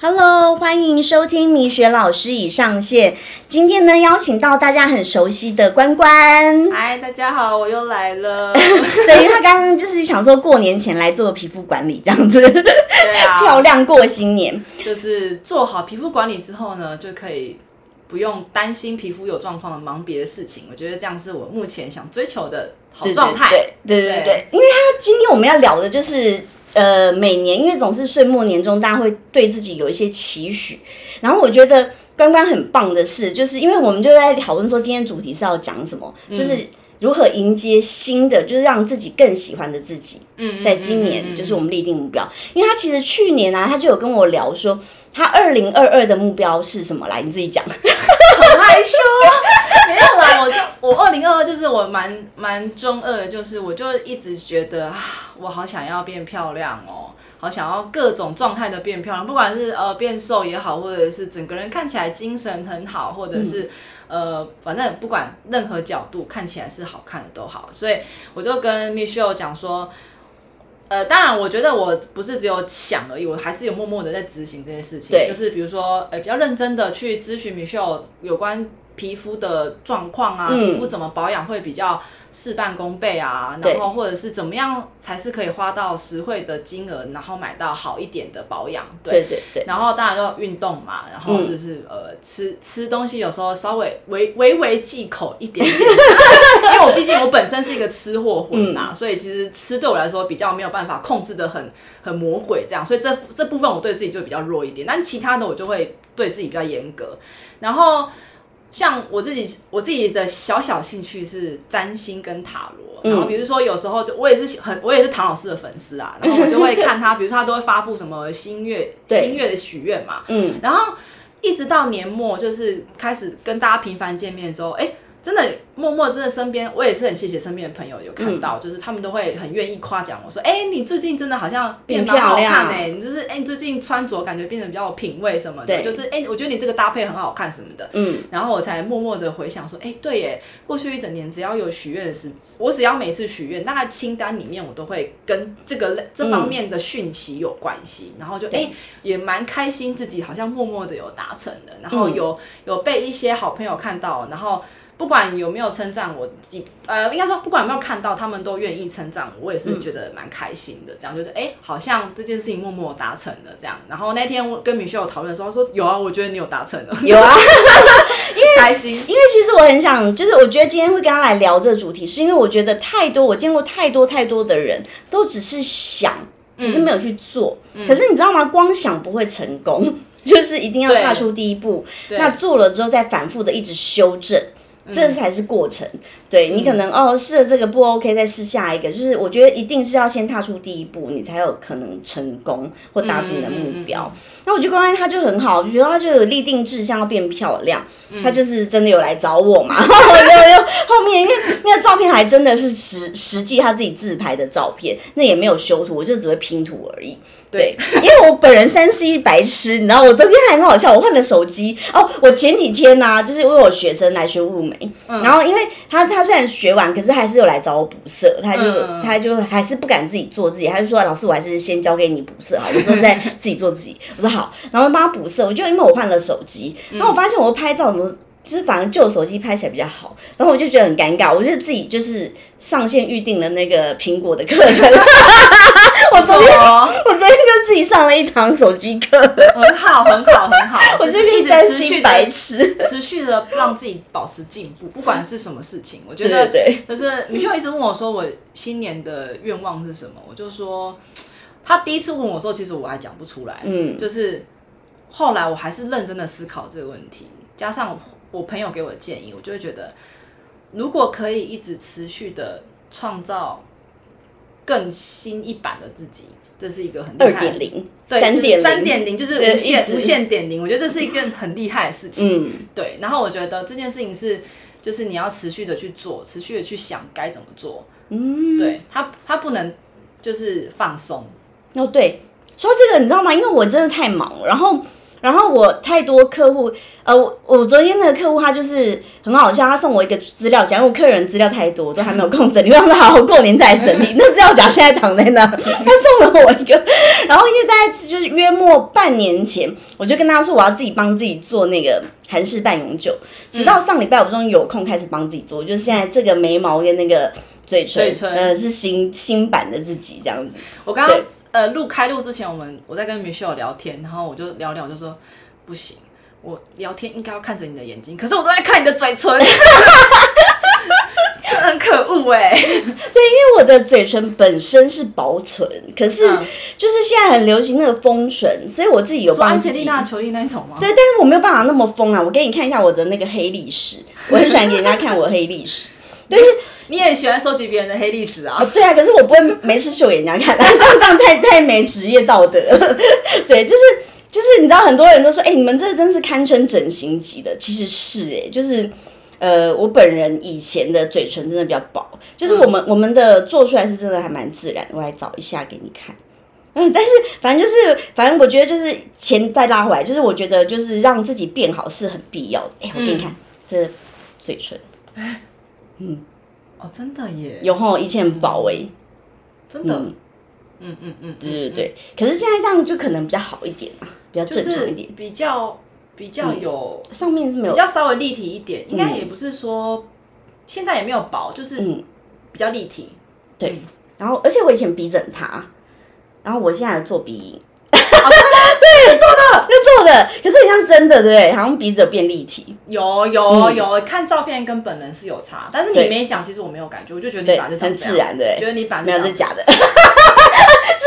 Hello，欢迎收听米雪老师已上线。今天呢，邀请到大家很熟悉的关关。嗨，大家好，我又来了。对，因为他刚刚就是想说过年前来做皮肤管理这样子，对啊，漂亮过新年。就是做好皮肤管理之后呢，就可以不用担心皮肤有状况的忙别的事情。我觉得这样是我目前想追求的好状态。对对对对对，因为他今天我们要聊的就是。呃，每年因为总是岁末年终，大家会对自己有一些期许。然后我觉得关关很棒的是，就是因为我们就在讨论说今天主题是要讲什么，就是如何迎接新的，就是让自己更喜欢的自己。嗯，在今年就是我们立定目标，因为他其实去年啊，他就有跟我聊说，他二零二二的目标是什么？来，你自己讲。很害羞，没有啦，我就我二零二二就是我蛮蛮中二的，就是我就一直觉得啊，我好想要变漂亮哦，好想要各种状态的变漂亮，不管是呃变瘦也好，或者是整个人看起来精神很好，或者是、呃反正不管任何角度看起来是好看的都好，所以我就跟 Michelle 讲说。呃，当然，我觉得我不是只有想而已，我还是有默默的在执行这件事情。对就是比如说，呃，比较认真的去咨询 Michelle 有关皮肤的状况啊，嗯。皮肤怎么保养会比较事半功倍啊，然后或者是怎么样才是可以花到实惠的金额，然后买到好一点的保养。对。对对，然后当然要运动嘛，然后就是、呃吃吃东西有时候稍微微微微忌口一点点，因为我毕竟我本身是一个吃货魂呐、所以其实吃对我来说比较没有办法控制的很很魔鬼这样，所以这这部分我对自己就比较弱一点，但其他的我就会对自己比较严格，然后。像我自己，我自己的小小兴趣是占星跟塔罗。然后比如说有时候我也是很我也是唐老师的粉丝啊，然后我就会看他，比如说他都会发布什么新月 对新月的许愿嘛，嗯，然后一直到年末，就是开始跟大家频繁见面之后，哎，真的默默真的身边，我也是很谢谢身边的朋友有看到，就是他们都会很愿意夸奖我说，哎，你最近真的好像变得蛮好看哎、你就是哎，你最近穿着感觉变得比较有品味什么的，就是哎，我觉得你这个搭配很好看什么的，嗯，然后我才默默的回想说，哎，对耶，过去一整年只要有许愿的事，我只要每次许愿，大概清单里面我都会跟这个这方面的讯息有关系，然后就哎也蛮开心，自己好像默默的有达成的，然后有、有被一些好朋友看到，然后。不管有没有称赞我，几呃，应该说不管有没有看到，他们都愿意称赞我，我也是觉得蛮开心的。这样就是，哎、好像这件事情默默达成了这样。然后那天我跟米秀有讨论的时候，他说有啊，我觉得你有达成了，有啊，开心。因为其实我很想，就是我觉得今天会跟他来聊这个主题，是因为我觉得太多，我见过太多太多的人都只是想，可是没有去做。可是你知道吗？光想不会成功，就是一定要踏出第一步。那做了之后，再反复的一直修正。这才是过程，对你可能哦试了这个不 OK，再试下一个，就是我觉得一定是要先踏出第一步，你才有可能成功或达成你的目标。那我觉得关关他就很好，比如说他就有立定志向要变漂亮，他就是真的有来找我嘛。然 后我就又后面因为那个照片还真的是实实际他自己自拍的照片，那也没有修图，我就只会拼图而已。对，因为我本人三 C 白痴，你知道，我昨天还很好笑，我换了手机哦。我前几天呢、啊，就是因为我学生来学物美，然后因为他他虽然学完，可是还是有来找我补色，他就、嗯他就还是不敢自己做自己，他就说老师，我还是先交给你补色好，我说再 自己做自己。我说好，然后帮他补色，我就因为我换了手机，然后我发现我拍照怎么。就是反正旧手机拍起来比较好，然后我就觉得很尴尬，我就自己就是上线预定了那个苹果的课程。我昨天哦我昨天就自己上了一堂手机课，很好，很好，很好。我就是一直三持续白痴。持续的让自己保持进步，不管是什么事情，我觉得对对就是米秀一直问我说我新年的愿望是什么，我就说他第一次问我说，其实我还讲不出来，嗯就是后来我还是认真的思考这个问题，加上我朋友给我的建议，我就会觉得如果可以一直持续的创造更新一版的自己。这是一个很厉害的点零、对，三点零、三点零就是无限无限点零，我觉得这是一件很厉害的事情。嗯，对，然后我觉得这件事情是，就是你要持续的去做，持续的去想该怎么做。嗯，对，他他不能就是放松。哦对，说到这个你知道吗？因为我真的太忙，然后然后我太多客户，呃，我我昨天那个客户他就是很好笑，他送我一个资料夹，因为我客人资料太多，都还没有空整理，我想说好好过年再来整理。那资料夹现在躺在那，他送了我一个，然后因为大概就是约莫半年前，我就跟他说我要自己帮自己做那个韩式半永久，直到上礼拜我终于有空开始帮自己做，就是现在这个眉毛跟那个嘴唇，呃，是新新版的自己这样子。我刚刚对呃录开录之前，我们我在跟 Michelle 聊天，然后我就聊聊，我就说不行，我聊天应该要看着你的眼睛，可是我都在看你的嘴唇，这很可恶哎、对，因为我的嘴唇本身是薄唇，可是嗯就是现在很流行那个丰唇，所以我自己有帮自己。吉丽娜·裘丽那一种吗？对，但是我没有办法那么疯啊！我给你看一下我的那个黑历史，我很喜欢给人家看我的黑历史。对，你也喜欢收集别人的黑历史啊？对啊，可是我不会没事秀给人家看，这样这样太太没职业道德。对，就是就是你知道很多人都说，哎、你们这真是堪称整形级的，其实是哎、就是。呃，我本人以前的嘴唇真的比较薄，就是我们、我们的做出来是真的还蛮自然的。我来找一下给你看。嗯，但是反正就是，反正我觉得就是钱再拉回来，就是我觉得就是让自己变好是很必要的。哎、我给你看、这嘴唇，哦，真的耶，有吼，以前很薄哎、真的，嗯。嗯嗯嗯，对对对，可是现在这样就可能比较好一点啊，比较正常一点。比较比较有上面是没有比较稍微立体一点，应该嗯也不是说现在也没有薄，就是嗯，比较立体。对。然后，而且我以前鼻子很塌，然后我现在有做鼻影，对，做的就做的，可是很像真的，对不对？好像鼻子有变立体，有有有，看照片跟本人是有差，但是你没讲，其实我没有感觉，我就觉得你本来就长很自然的觉得你本来没有，是假的。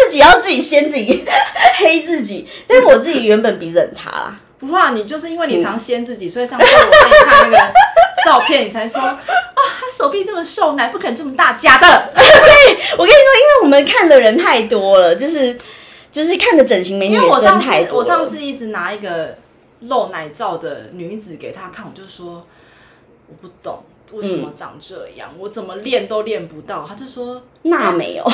自己要自己先自己黑自己，但是我自己原本鼻子很塌啦。不怕你，就是因为嗯你常掀自己，所以上次我给你看那个照片，你才说啊，他手臂这么瘦，奶不可能这么大，假的。我跟你说，因为我们看的人太多了，就是就是看着整形美女因为我真上次太多。了。我上次一直拿一个露奶罩的女子给她看，我就说我不懂为什嗯么长这样，我怎么练都练不到。她就说 那没有，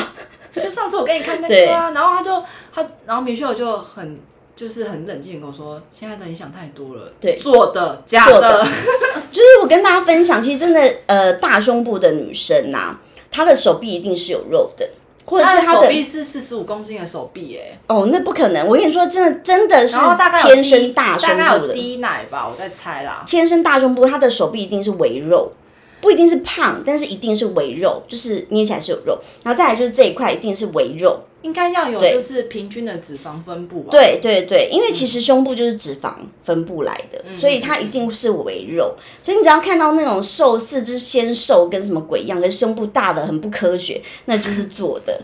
就上次我给你看那个啊，然后她就她，然后米秀就很就是很冷静地跟我说，现在的你想太多了，对。做的假做的。的，就是我跟大家分享，其实真的呃大胸部的女生呐、她的手臂一定是有肉的，或者是他的手臂是四十五公斤的手臂哎，哦，那不可能！我跟你说，真的真的是天生大胸大概有部的，低奶吧，我在猜啦。天生大胸部，他的手臂一定是围肉。不一定是胖，但是一定是围肉，就是捏起来是有肉。然后再来就是这一块一定是围肉，应该要有对就是平均的脂肪分布吧。对对对，因为其实胸部就是脂肪分布来的，嗯所以它一定是围肉。所以你只要看到那种瘦四肢纤瘦跟什么鬼一样，跟胸部大的很不科学，那就是做的，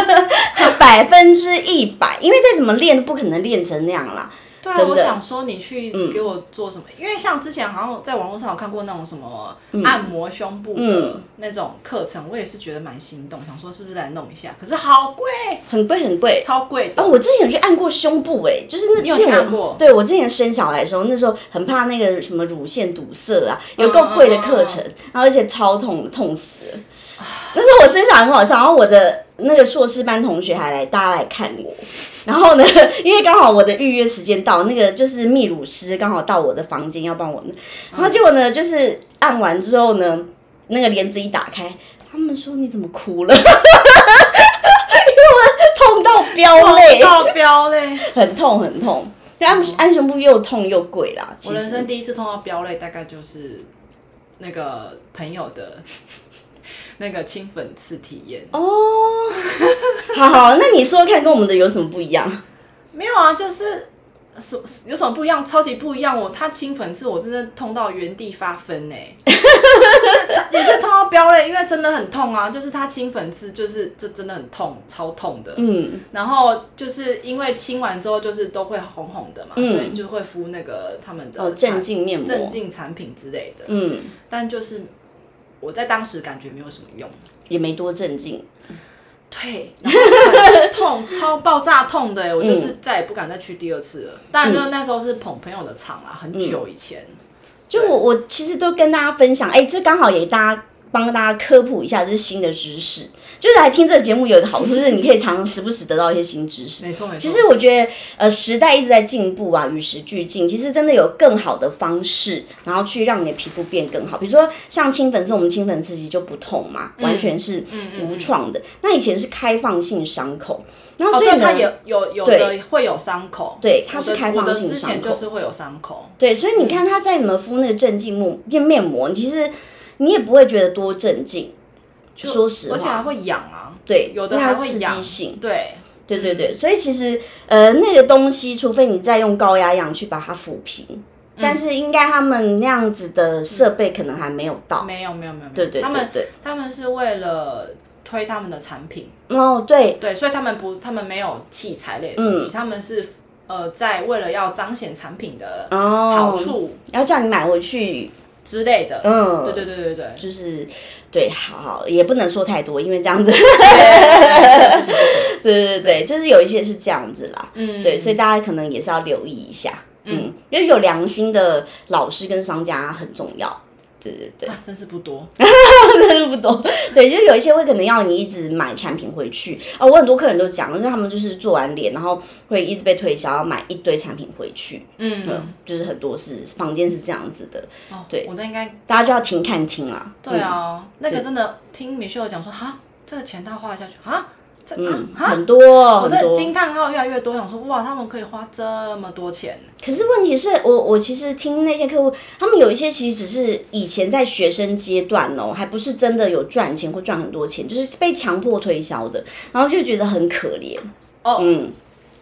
百分之一百。因为再怎么练都不可能练成那样啦。对啊，我想说你去给我做什么？因为像之前好像在网络上有看过那种什么按摩胸部的嗯那种课程，我也是觉得蛮心动，想说是不是来弄一下？可是好贵，很贵很贵。超贵的。哦，我之前有去按过胸部、哎，就是那你有之前去按过对我之前生小孩的时候，那时候很怕那个什么乳腺堵塞啊，有够贵的课程，然后而且超痛，痛死了。那时候我生小孩很好笑，然后我的那个硕士班同学还来，大家来看我。然后呢，因为刚好我的预约时间到，那个就是泌乳师刚好到我的房间要帮我，然后结果呢，就是按完之后呢，那个帘子一打开，他们说你怎么哭了？因为我痛到飙泪，到 飙泪！很痛很痛。就按按胸部又痛又贵啦，我人生。第一次痛到飙泪，大概就是那个朋友的那个清粉刺体验。哦，好好，那你说说看，跟我们的有什么不一样？没有啊，就是什有什么不一样？超级不一样！我他清粉刺，我真的痛到原地发疯呢、也是痛到飙泪，因为真的很痛啊！就是他清粉刺，就是这真的很痛，超痛的。嗯，然后就是因为清完之后，就是都会红红的嘛，嗯所以就会敷那个他们的镇静面膜，镇静产品之类的。嗯，但就是我在当时感觉没有什么用。也没多镇静。对，痛，超爆炸痛的，欸我嗯就是再也不敢再去第二次了。当然，就是那时候是捧朋友的场啦，很久以前。就我我其实都跟大家分享，哎、这刚好也大家帮大家科普一下，就是新的知识。就是来听这个节目有一个好处，就是你可以常常时不时得到一些新知识。没错没错。其实我觉得，呃，时代一直在进步啊，与时俱进。其实真的有更好的方式，然后去让你的皮肤变更好。比如说像清粉刺，我们清粉刺其实就不痛嘛，完全是无创的。那以前是开放性伤口，然后所以它也有有的会有伤口。对，它是开放性伤口，就是会有伤口。对，所以你看它在你们敷那个镇静膜面面膜，其实你也不会觉得多镇静。说实话，而且还会痒啊。对，有的还会刺激性。对，对对对，所以其实呃，那个东西，除非你再用高压氧去把它抚平，但是应该他们那样子的设备可能还没有到。没有没有没有，对对，他们他们是为了推他们的产品。哦，对对，所以他们不，他们没有器材类的东西，他们是呃，在为了要彰显产品的好处，要叫你买回去。之类的，嗯，对对对对对，就是对，好，也不能说太多，因为这样子，对对对，就是有一些是这样子啦，嗯，对，所以大家可能也是要留意一下，嗯，因为有良心的老师跟商家很重要。对对对，真是不多，真是不多。对，就是有一些会可能要你一直买产品回去哦。我很多客人都讲，因为他们就是做完脸，然后会一直被推销，要买一堆产品回去。嗯，就是很多是房间是这样子的。哦，对，我都应该大家就要停看听啦。对啊，那个真的听米秀讲说，哈，这个钱他花下去啊。嗯，很多，我的惊叹号越来越多，想说哇，他们可以花这么多钱。可是问题是我，我其实听那些客户，他们有一些其实只是以前在学生阶段哦，还不是真的有赚钱或赚很多钱，就是被强迫推销的，然后就觉得很可怜。哦，嗯。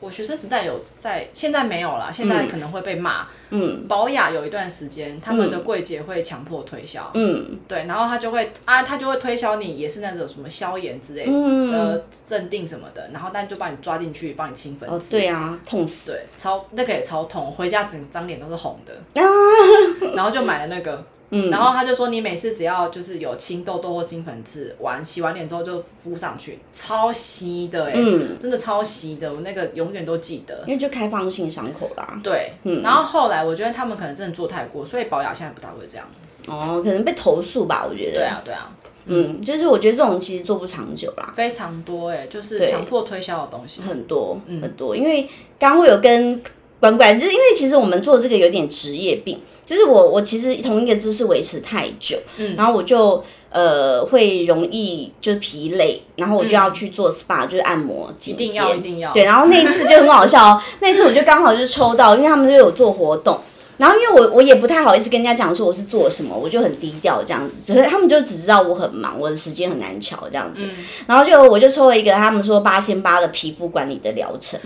我学生时代有在，现在没有啦，现在可能会被骂。嗯，保雅有一段时间，他们的柜姐会强迫推销。嗯，对，然后他就会啊，他就会推销你，也是那种什么消炎之类的镇定什么的，然后但就把你抓进去，帮你清粉。哦，对啊，痛死。对，超那个也超痛，回家整张脸都是红的。然后就买了那个。然后他就说，你每次只要就是有青痘痘或金粉刺，完洗完脸之后就敷上去，超稀的哎，真的超稀的，我那个永远都记得。因为就开放性伤口啦。对，然后后来我觉得他们可能真的做太过，所以保养现在不大会这样。哦，可能被投诉吧，我觉得。对啊，对啊。嗯，就是我觉得这种其实做不长久啦。非常多哎，就是强迫推销的东西很多很多，因为刚会有跟。管管，就是因为其实我们做这个有点职业病，就是我我其实同一个姿势维持太久，嗯，然后我就呃会容易就是疲累，然后我就要去做 SPA，就是按摩，一定要一定要，对，然后那一次就很好笑哦，那次我就刚好就抽到，因为他们就有做活动，然后因为我我也不太好意思跟人家讲说我是做什么，我就很低调这样子，所以他们就只知道我很忙，我的时间很难瞧这样子，然后就我就抽了一个他们说八千八的皮肤管理的疗程。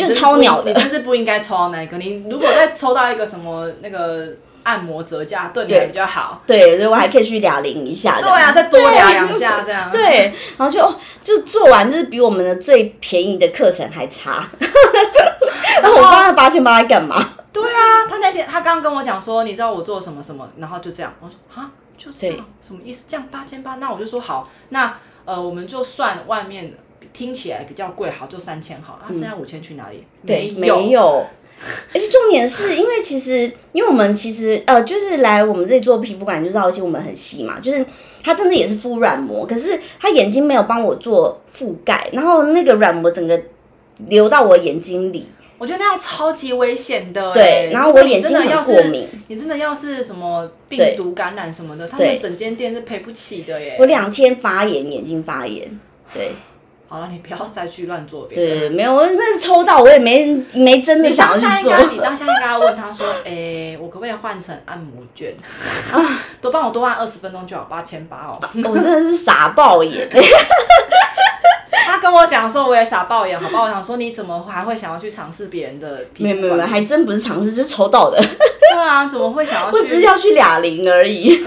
就是超鸟的，你真是不应该抽到那个。你如果再抽到一个什么那个按摩折价，对你比较好。对，所以我还可以去俩零一下。对啊，再多俩两下这样。对，然后就就做完，就是比我们的最便宜的课程还差。然后我花了八千八来干嘛？对啊，他那天他刚刚跟我讲说，你知道我做什么什么，然后就这样。我说啊，就这样，什么意思？这样八千八？那我就说好，那呃，我们就算外面。听起来比较贵，好就三千好，啊，剩下五千去哪里？对，没有。而且重点是因为其实，因为我们其实呃，就是来我们这里做皮肤管理，就知道其实我们很细嘛，就是他真的也是敷软膜，可是他眼睛没有帮我做覆盖，然后那个软膜整个流到我眼睛里，我觉得那样超级危险的。对，然后我眼睛很过敏，你真的要是什么病毒感染什么的，他们整间店是赔不起的耶。我两天发炎，眼睛发炎，对。好了，你不要再去乱做别的。对，没有，我那是抽到，我也没没真的想要去做。你当下应该问他说：“哎，我可不可以换成按摩券啊？多帮我多按二十分钟就好，八千八哦。”我真的是傻爆眼。他跟我讲说我也傻爆眼，好吧？我想说你怎么还会想要去尝试别人的？没有没有没有，还真不是尝试，就是抽到的。对啊，怎么会想要？我只是要去俩零而已。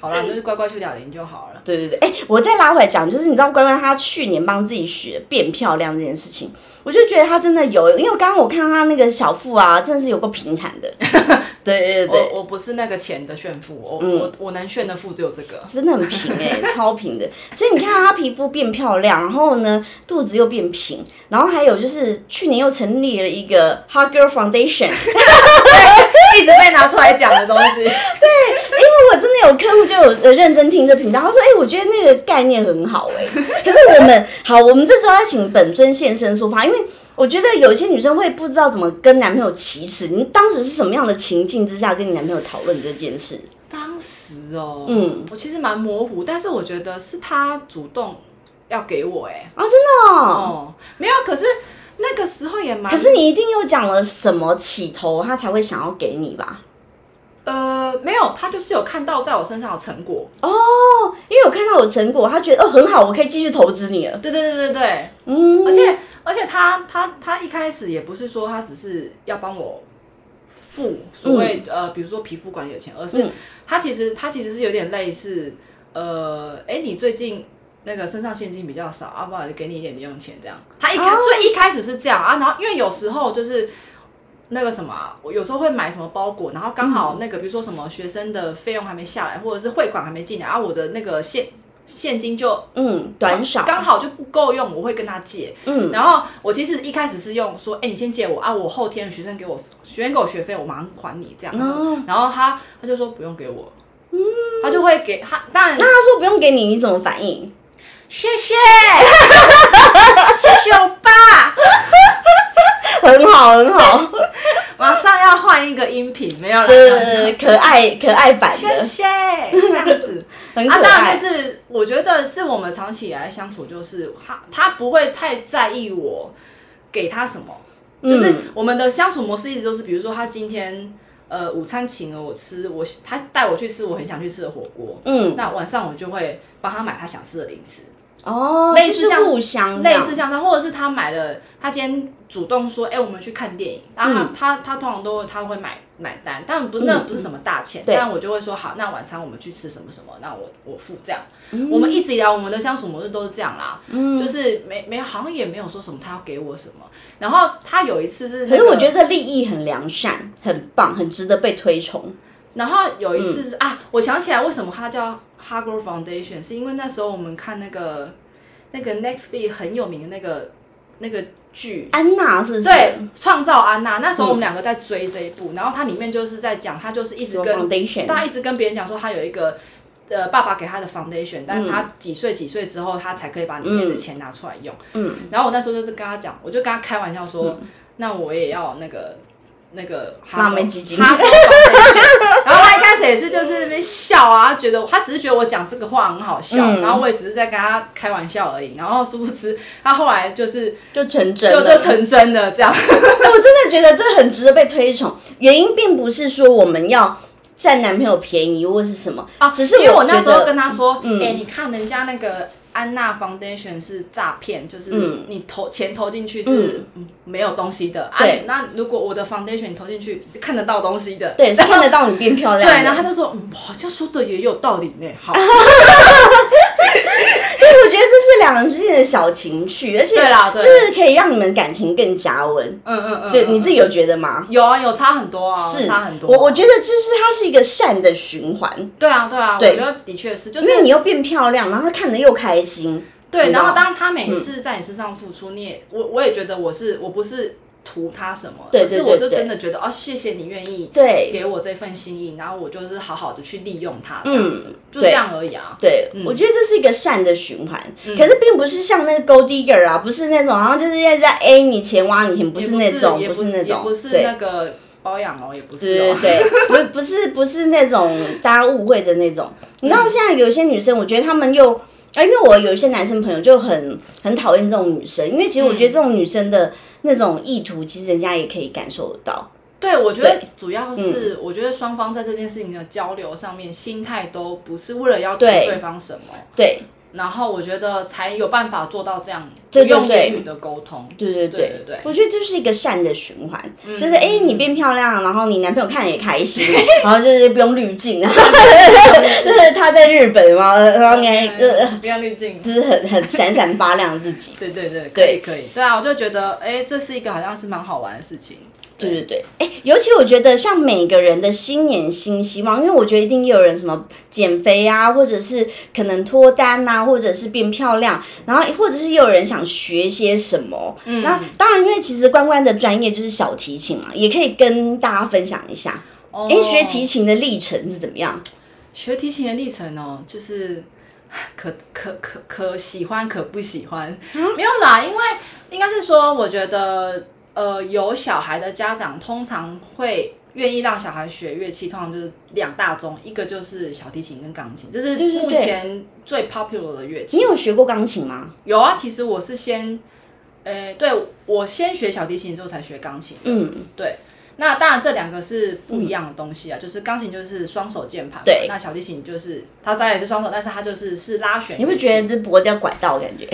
好了，就是乖乖去哑铃就好了。对对对，哎，我再拉回来讲，就是你知道乖乖她去年帮自己学变漂亮这件事情，我就觉得她真的有，因为刚刚我看她那个小腹啊，真的是有个平坦的。对对对，我我不是那个钱的炫富，我、我我能炫的富只有这个。真的很平哎、超平的。所以你看她皮肤变漂亮，然后呢肚子又变平，然后还有就是去年又成立了一个 Hot Girl Foundation，一直被拿出来讲的东西。对因为我真的有客户就有呃认真听这频道，他说：“哎、我觉得那个概念很好哎、可是我们好，我们这时候要请本尊现身说法，因为我觉得有些女生会不知道怎么跟男朋友启齿。你当时是什么样的情境之下跟你男朋友讨论这件事？当时哦，嗯我其实蛮模糊，但是我觉得是他主动要给我哎、啊，真的哦。哦，没有，可是那个时候也蛮，可是你一定又讲了什么起头，他才会想要给你吧？呃，没有，他就是有看到在我身上的成果。哦，因为我看到有成果，他觉得哦很好，我可以继续投资你了。对对对对对，嗯，而且而且他他他一开始也不是说他只是要帮我付所谓、呃，比如说皮肤管理的钱，而是嗯他其实他其实是有点类似呃，哎，你最近。那个身上现金比较少，啊，不然就给你一点零用钱这样。他一开、哦最一开始是这样啊，然后因为有时候就是那个什么啊，我有时候会买什么包裹，然后刚好那个比如说什么学生的费用还没下来，或者是汇款还没进来，啊，我的那个现现金就嗯短少，刚好就不够用，我会跟他借。嗯然后我其实一开始是用说，哎、你先借我啊，我后天学生给我学生给我学费，我马上还你这样。哦然后他他就说不用给我，嗯他就会给他，当然那他说不用给你，你怎么反应？谢谢。谢谢欧巴，很好很好，马上要换一个音频，没有了，对对对，可爱可爱版谢的，谢 这样子。啊，很可爱。当然就。是我觉得是我们长期以来相处，就是他他不会太在意我给他什么，就是嗯。我们的相处模式一直都是，比如说他今天呃午餐请了我吃，我他带我去吃我很想去吃的火锅，嗯，那晚上我就会帮他买他想吃的零食，哦，就是类似像互相类似像他，或者是他买了，他今天主动说，哎、我们去看电影，然后他、嗯。他他通常都他会买买单，但不那不是什么大钱，对但我就会说好，那晚餐我们去吃什么什么，那我我付这样。嗯。我们一直以来我们的相处模式都是这样啦，就是没没好像也没有说什么他要给我什么，然后他有一次是、那个，可是我觉得这利益很良善，很棒，很值得被推崇。然后有一次是、嗯啊，我想起来为什么它叫 Hagor Foundation，是因为那时候我们看那个那个 Next Week 很有名的那个那个剧。安娜是不是？对，创造安娜，那时候我们两个在追这一部，然后它里面就是在讲，他就是一直跟他一直跟别人讲说他有一个呃爸爸给他的 foundation，但嗯。是他几岁几岁之后他才可以把里面的钱拿出来用。嗯，然后我那时候就是跟他讲，我就跟他开玩笑说，那我也要那个那个辣妹基金哈然后他一开始也是就是那边笑啊，觉得他只是觉得我讲这个话很好笑，嗯然后我也只是在跟他开玩笑而已。然后殊不知他后来就是就成真就了。就成真了这样。我真的觉得这很值得被推崇。原因并不是说我们要占男朋友便宜或是什么啊，只是因为我那时候跟他说，哎、嗯你看人家那个安娜 Foundation 是诈骗，就是嗯你投钱投进去是嗯没有东西的。啊对，那如果我的 Foundation 你投进去是看得到东西的，对，是看得到你变漂亮。对，然后他就说，嗯，好像说的也有道理呢。好，因为我觉得这是两人之间的小情趣，而且对啦对就是可以让你们感情更加温。嗯嗯嗯，就你自己有觉得吗？有啊，有差很多啊，是差很多。我我觉得就是它是一个善的循环，对啊对啊，我觉得的确是，就因为是你又变漂亮，然后他看的又开心。对，然后当他每次在你身上付出，你也我我也觉得我是我不是图他什么，对而是我就真的觉得哦，谢谢你愿意对给我这份心意，然后我就是好好的去利用它，这嗯样子，就这对样而已啊。对，我觉得这是一个善的循环，可是并不是像那个 gold digger 啊，不是那种好像就是在在 A 你钱挖你钱，不是那种，也不是那种，也不是那个包养哦，也不是哦。对对对，不不是不是那种大家误会的那种。你知道现在有些女生，我觉得她们又啊，因为我有一些男生朋友就很很讨厌这种女生，因为其实我觉得这种女生的那种意图，其实人家也可以感受得到。对，我觉得主要是，我觉得双方在这件事情的交流上面，心态都不是为了要对对方什么，对，然后我觉得才有办法做到这样对用言语的沟通。对对对对对我觉得这是一个善的循环，就是哎、你变漂亮，然后你男朋友看了也开心，然后就是不用滤镜啊，就是他在日本嘛，然后你还呃，不要滤镜。就是很很闪闪发亮自己。对对对，可以可以。对啊，我就觉得哎，这是一个好像是蛮好玩的事情。对对对，哎、尤其我觉得像每个人的新年新希望，因为我觉得一定有人什么减肥啊，或者是可能脱单呐、或者是变漂亮，然后或者是有人想学些什么。嗯，那当然，因为其实关关的专业就是小提琴嘛，也可以跟大家分享一下。哦哎、学提琴的历程是怎么样？学提琴的历程哦，就是 可可可可喜欢可不喜欢，没有啦，因为应该是说，我觉得呃，有小孩的家长通常会愿意让小孩学乐器，通常就是两大宗，一个就是小提琴跟钢琴，这是对对目前最 popular 的乐器。你有学过钢琴吗？有啊，其实我是先，呃，对我先学小提琴之后才学钢琴。嗯，对，那当然这两个是不一样的东西啊，就是钢琴就是双手键盘嘛，对那小提琴就是它当然也是双手，但是它就是是拉弦乐器。你会觉得这脖子要拐到的感觉？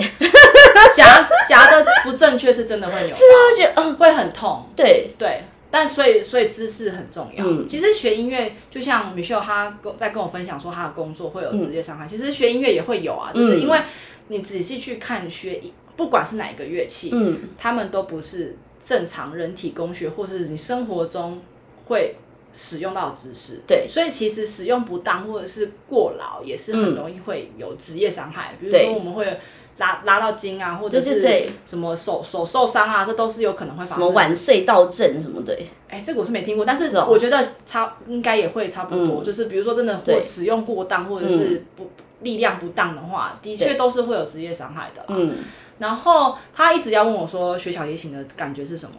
夹夹的不正确是真的会扭到，会觉得，嗯、会很痛。对，对，但所以所以姿势很重要。嗯。其实学音乐，就像 Michelle 她跟在跟我分享说她的工作会有职业伤害，嗯其实学音乐也会有啊，就是因为你仔细去看学，不管是哪一个乐器，嗯，他们都不是正常人体工学或是你生活中会使用到的姿势。对。所以其实使用不当或者是过劳，也是很容易会有职业伤害。比如对。说我们会拉拉到筋啊，或者是什么手手受伤啊，这都是有可能会发生。什么生。晚睡到症什么的，哎、这个我是没听过，但是我觉得差应该也会差不多，嗯。就是比如说真的对。或使用过当，或者是不、力量不当的话，的确都是会有职业伤害的。嗯，然后他一直要问我说学小提琴的感觉是什么，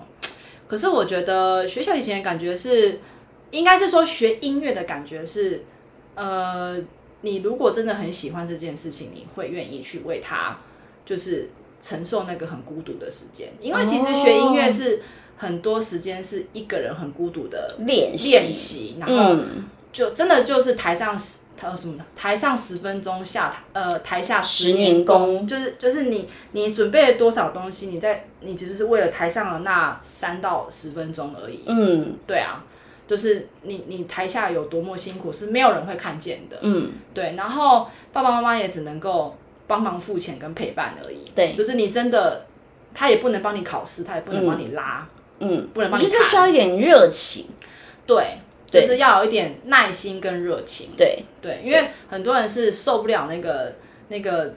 可是我觉得学小提琴的感觉是，应该是说学音乐的感觉是，呃，你如果真的很喜欢这件事情，你会愿意去为它就是承受那个很孤独的时间，因为其实学音乐是很多时间是一个人很孤独的练习。练习，然后嗯，就真的就是台上十呃什么台上十分钟下台呃台下十年功。就是就是你你准备了多少东西，你在你只是为了台上的那三到十分钟而已。嗯。对啊，就是你你台下有多么辛苦是没有人会看见的。嗯，对，然后爸爸妈妈也只能够帮忙付钱跟陪伴而已。对就是你真的他也不能帮你考试，他也不能帮你拉。嗯，不能帮你我觉得需要一点热情，对，就是要有一点耐心跟热情。对，对，因为很多人是受不了那个那个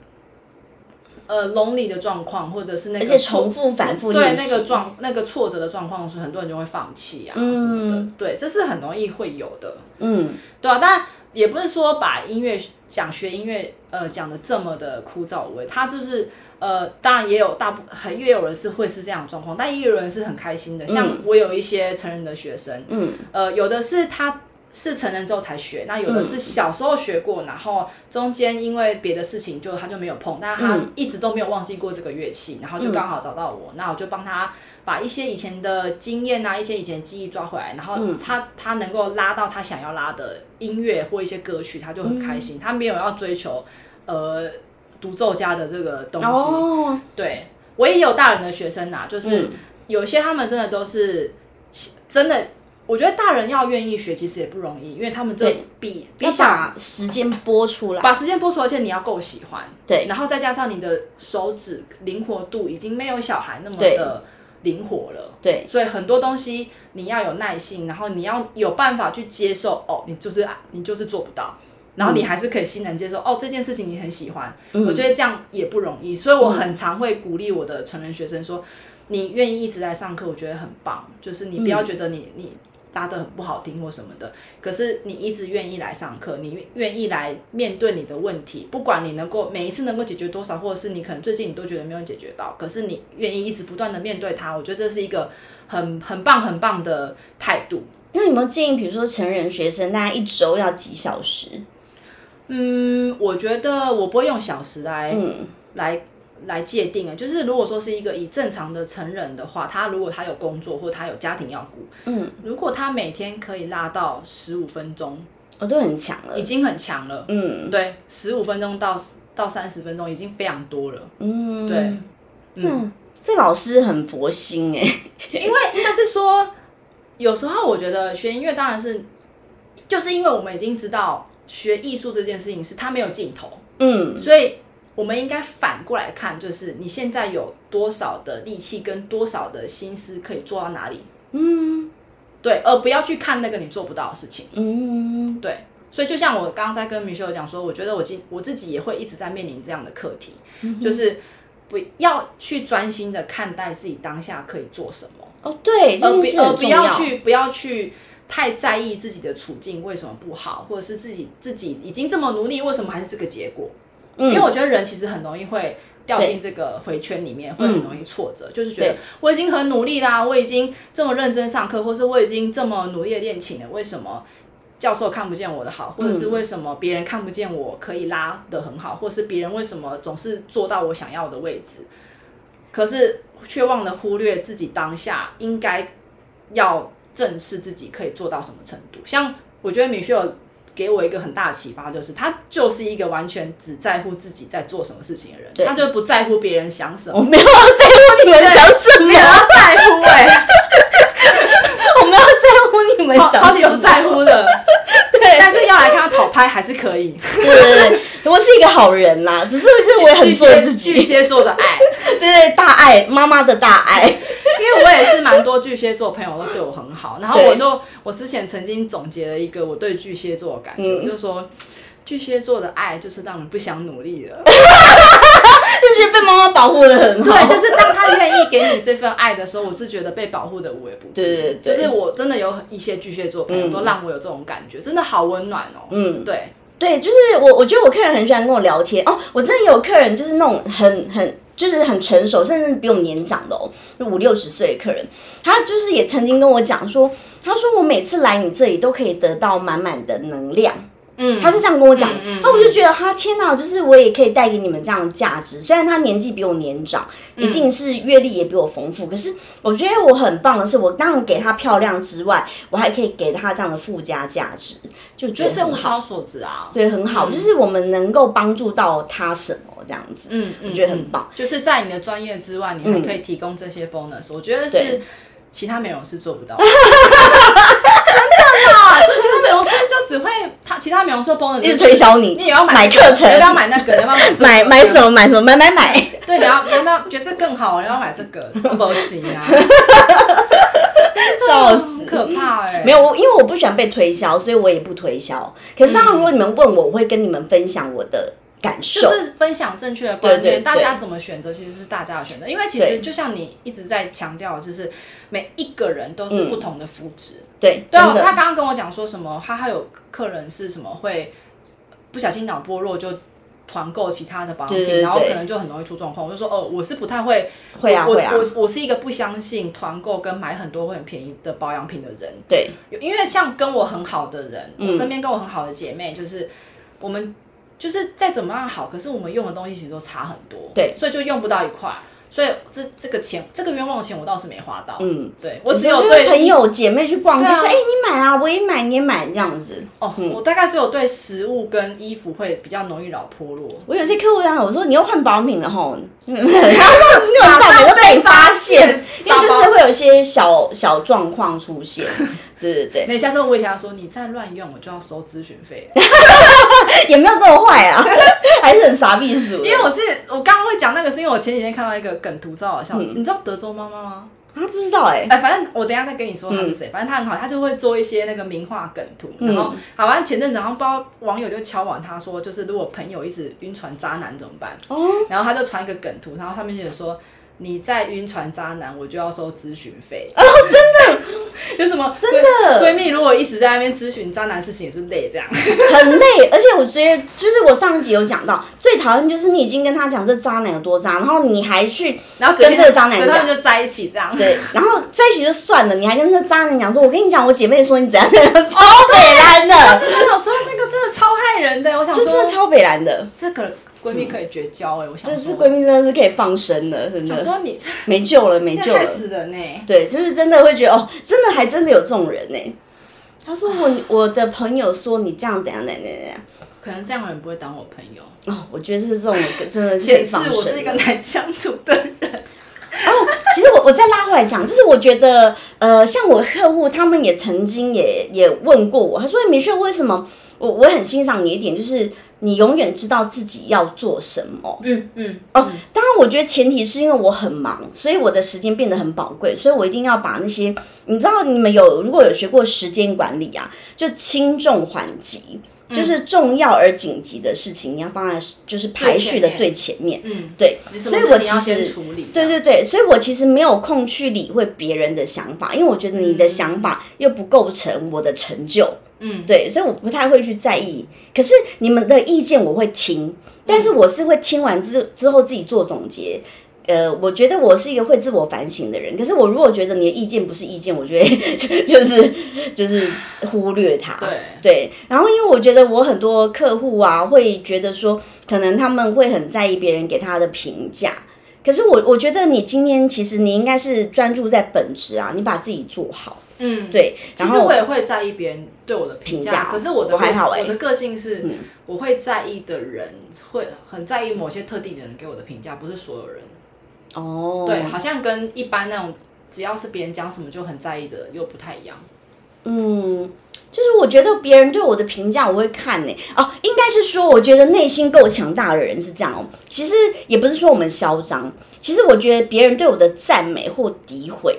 呃 lonely 的状况，或者是那个而且重复反复对那个状那个挫折的状况，是很多人就会放弃啊嗯什么的。对，这是很容易会有的。嗯，对啊，但也不是说把音乐讲学音乐呃讲的这么的枯燥无味，他就是。呃，当然也有大部很也有人是会是这样状况，但也有人是很开心的。像我有一些成人的学生，嗯，呃，有的是他是成人之后才学，那有的是小时候学过，然后中间因为别的事情就他就没有碰，但他一直都没有忘记过这个乐器，然后就刚好找到我，那我就帮他把一些以前的经验啊，一些以前记忆抓回来，然后他、他能够拉到他想要拉的音乐或一些歌曲，他就很开心，他没有要追求呃独奏家的这个东西，哦，对我也有大人的学生呐、就是嗯。有些他们真的都是真的，我觉得大人要愿意学其实也不容易，因为他们这对比比把时间拨出来，把时间拨出，而且你要够喜欢，对然后再加上你的手指灵活度已经没有小孩那么的灵活了。对，所以很多东西你要有耐心，然后你要有办法去接受。哦，你就是你就是做不到，然后你还是可以欣然接受。哦，这件事情你很喜欢，我觉得这样也不容易。所以我很常会鼓励我的成人学生说：“你愿意一直在上课，我觉得很棒。就是你不要觉得你你拉的很不好听或什么的，可是你一直愿意来上课，你愿意来面对你的问题，不管你能够每一次能够解决多少，或者是你可能最近你都觉得没有解决到，可是你愿意一直不断的面对它，我觉得这是一个很很棒很棒的态度。那有没有建议，比如说成人学生，大家一周要几小时？嗯，我觉得我不会用小时来、嗯来来界定啊，就是如果说是一个以正常的成人的话，他如果他有工作或他有家庭要顾，嗯，如果他每天可以拉到十五分钟，我都很强了。已，经很强了。嗯，对，十五分钟到到三十分钟已经非常多了。嗯，对，嗯，这老师很佛心哎、因为应该是说，有时候我觉得学音乐当然是，就是因为我们已经知道学艺术这件事情是它没有尽头，嗯，所以我们应该反过来看，就是你现在有多少的力气跟多少的心思可以做到哪里，嗯对，而不要去看那个你做不到的事情，嗯对。所以就像我刚刚在跟米秀讲说，我觉得我今我自己也会一直在面临这样的课题，就是不要去专心的看待自己当下可以做什么。哦，对，这而不要。去不要去太在意自己的处境为什么不好，或者是自己自己已经这么努力，为什么还是这个结果？因为嗯，我觉得人其实很容易会掉进这个回圈里面，会很容易挫折，就是觉得我已经很努力啦，我已经这么认真上课，或是我已经这么努力的练琴了，为什么？教授看不见我的好，或者是为什么别人看不见我可以拉的很好，或是别人为什么总是做到我想要的位置，可是却忘了忽略自己当下应该要正视自己可以做到什么程度。像我觉得米歇尔给我一个很大的启发，就是他就是一个完全只在乎自己在做什么事情的人，他就不在乎别人想什么，我没有要在乎你们想什没有要么，在乎哎、我没有在乎你们超想超级不在乎的。对。但是要来看他讨拍还是可以。对对对，我是一个好人啦，只是就是我也很做自己，巨蟹座的爱，对对，大爱妈妈的大爱，因为我也是蛮多巨蟹座朋友都对我很好，然后我就我之前曾经总结了一个我对巨蟹座的感觉，就说巨蟹座的爱就是让人不想努力了。就是被妈妈保护的很好，对，就是当他愿意给你这份爱的时候，我是觉得被保护的无微不至。对对对。就是我真的有一些巨蟹座朋友嗯。都让我有这种感觉，真的好温暖哦。嗯。对，对，就是我，我觉得我客人很喜欢跟我聊天哦。我真的有客人就是那种很很就是很成熟，甚至比我年长的哦，就五六十岁的客人，他就是也曾经跟我讲说，他说我每次来你这里都可以得到满满的能量。嗯，他是这样跟我讲，嗯嗯那、我就觉得哈天哪，就是我也可以带给你们这样的价值。虽然他年纪比我年长，嗯一定是阅历也比我丰富，可是我觉得我很棒的是，我当然给他漂亮之外，我还可以给他这样的附加价值，就觉就是得很好。物超所值啊。对，很好，就是我们能够帮助到他什么这样子，嗯，嗯我觉得很棒。就是在你的专业之外，你还可以提供这些 bonus，、我觉得是其他美容师做不到的。真的啦，就其他美容师就只会他其他美容师的 bonus 一直推销你，你也要买课程你要不要买那个？你要不要买？买买什么买什么买买买，对，你要你要不要觉得这更好？你要买这个，什么急啊？笑死可怕哎、没有我，因为我不喜欢被推销，所以我也不推销。可是当然，如果你们问我，我会跟你们分享我的感受。就是分享正确的观念，对对对。大家怎么选择其实是大家的选择，因为其实就像你一直在强调，就是每一个人都是不同的肤质。对，对啊，他刚刚跟我讲说什么，他还有客人是什么会不小心脑波弱就团购其他的保养品，然后可能就很容易出状况。我就说哦，我是不太会，会啊会啊。我我我是一个不相信团购跟买很多会很便宜的保养品的人。对。因为像跟我很好的人，嗯。我身边跟我很好的姐妹，就是我们就是再怎么样好，可是我们用的东西其实都差很多，对，所以就用不到一块。所以这这个钱，这个冤枉钱我倒是没花到，嗯，对我只有对朋友姐妹去逛街，说哎、你买啊，我也买，你也买这样子。哦，我大概只有对食物跟衣服会比较容易老脱落。我有些客户这样，我说你又换保养品了吼，然后那种大美都被发现，因为就是会有一些小小状况出现。对对对，那你下次问一下说你再乱用，我就要收咨询费。也没有这么坏啊，还是很傻逼鼠。因为我之前我刚刚会讲那个，是因为我前几天看到一个梗图，超好笑。你知道德州妈妈吗？啊不知道哎、哎，反正我等一下再跟你说他是谁。反正他很好，他就会做一些那个名画梗图。然后，好，反正前阵子然后不知道网友就敲碗他说，就是如果朋友一直晕船渣男怎么办？哦，然后他就传一个梗图，然后上面就有说。你再晕船渣男，我就要收咨询费。哦，真的？有什么？真的闺蜜如果一直在那边咨询渣男事情，也是累这样。很累，而且我觉得就是我上一集有讲到，最讨厌就是你已经跟他讲这渣男有多渣，然后你还去然后跟这个渣男讲就在一起这样。对，然后在一起就算了，你还跟这渣男讲说，我跟你讲，我姐妹说你怎样怎样，超北蓝的，真的有时候那个真的超害人的，我想说这真的超北蓝的，这个闺蜜可以绝交哎、我想这说，这闺蜜真的是可以放生了，真的想说你没救了，没救害了。死人呢、对，就是真的会觉得哦，真的还真的有这种人呢。他说我我的朋友说你这样怎样怎样怎样可能这样的人不会当我朋友，哦，我觉得是这种真的显示可以放我是一个难相处的人。其实我我再拉回来讲，就是我觉得，呃，像我客户他们也曾经也也问过我，他说：“米雪，为什么我我很欣赏你一点，就是你永远知道自己要做什么。”嗯嗯，哦，当然，我觉得前提是因为我很忙，所以我的时间变得很宝贵，所以我一定要把那些你知道，你们有如果有学过时间管理啊，就轻重缓急，就是重要而紧急的事情，你要放在就是排序的最前面。嗯，对，所以我其实处理。对对对，所以我其实没有空去理会别人的想法，因为我觉得你的想法又不构成我的成就。嗯，对，所以我不太会去在意。可是你们的意见我会听，但是我是会听完之之后自己做总结。呃，我觉得我是一个会自我反省的人，可是我如果觉得你的意见不是意见，我觉得 就是就是忽略他。对对，然后因为我觉得我很多客户啊，会觉得说，可能他们会很在意别人给他的评价。可是我我觉得你今天其实你应该是专注在本职啊，你把自己做好。嗯，对，其实我也会在意别人对我的评评价可是我的还好欸我的个性是，我会在意的人会很在意某些特定的人给我的评价，不是所有人。哦，对，好像跟一般那种只要是别人讲什么就很在意的又不太一样。嗯，就是我觉得别人对我的评价我会看呢、哦，应该是说我觉得内心够强大的人是这样哦。其实也不是说我们嚣张，其实我觉得别人对我的赞美或诋毁，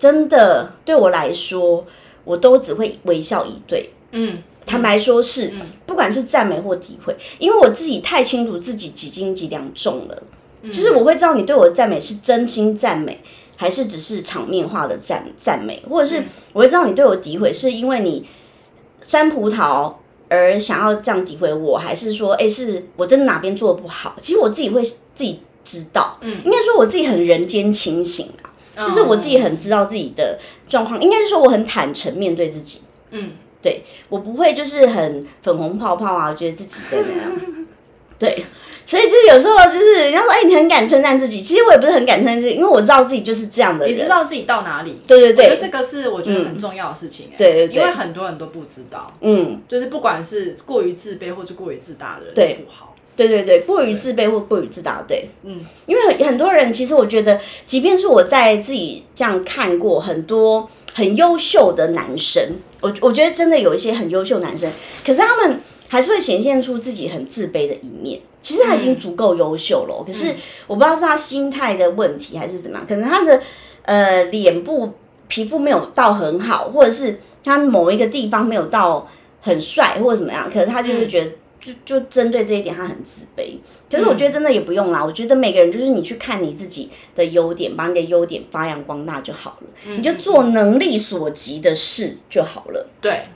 真的对我来说，我都只会微笑以对。嗯，坦白说是，不管是赞美或诋毁，因为我自己太清楚自己几斤几两重了，就是我会知道你对我的赞美是真心赞美，还是只是场面化的赞赞美，或者是我会知道你对我诋毁是因为你酸葡萄而想要这样诋毁我，还是说，哎、是我真的哪边做的不好？其实我自己会自己知道，嗯，应该说我自己很人间清醒啊，就是我自己很知道自己的状况，应该是说我很坦诚面对自己。嗯，对我不会就是很粉红泡泡啊，觉得自己怎么样，对，所以就是有时候就是人家说，哎、你很敢称赞自己，其实我也不是很敢称赞自己，因为我知道自己就是这样的人，你知道自己到哪里？对对对。我觉得这个是我觉得很重要的事情、欸对对对。因为很多人都不知道，嗯，就是不管是过于自卑或者过于自大的人，对。都不好。对对对，过于自卑或过于自大，对，嗯，因为很很多人其实我觉得，即便是我在自己这样看过很多很优秀的男生，我我觉得真的有一些很优秀男生，可是他们还是会显现出自己很自卑的一面。其实他已经足够优秀了哦、可是我不知道是他心态的问题还是怎么样，可能他的呃脸部皮肤没有到很好，或者是他某一个地方没有到很帅或者怎么样，可是他就是觉得。就就针对这一点，他很自卑。可是我觉得真的也不用啦，我觉得每个人就是你去看你自己的优点，把你的优点发扬光大就好了。你就做能力所及的事就好了。对，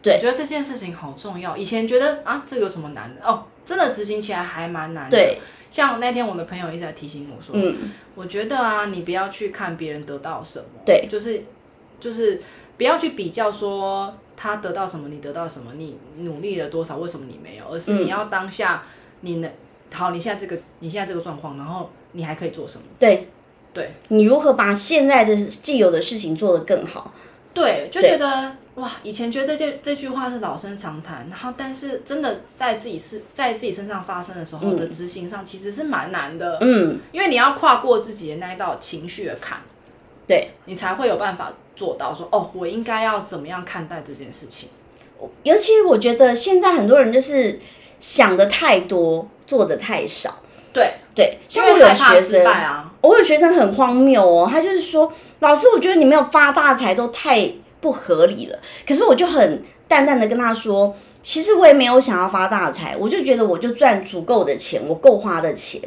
对我觉得这件事情好重要。以前觉得啊，这个有什么难的？哦，真的执行起来还蛮难的。对，像那天我的朋友一直在提醒我说，嗯，我觉得啊，你不要去看别人得到什么，对就是就是不要去比较说他得到什么，你得到什么，你努力了多少，为什么你没有？而是你要当下你能好，你现在这个你现在这个状况，然后你还可以做什么？对，对，你如何把现在的既有的事情做得更好？对，就觉得哇，以前觉得这句这句话是老生常谈，然后但是真的在自己是在自己身上发生的时候的执行上，其实是蛮难的。嗯，因为你要跨过自己的那一道情绪的坎，对，你才会有办法做到说哦，我应该要怎么样看待这件事情。尤其我觉得现在很多人就是想的太多，做的太少。对，对，像因我有学生，败啊，我有学生很荒谬哦，他就是说，老师，我觉得你没有发大财都太不合理了。可是我就很淡淡的跟他说，其实我也没有想要发大财，我就觉得我就赚足够的钱，我够花的钱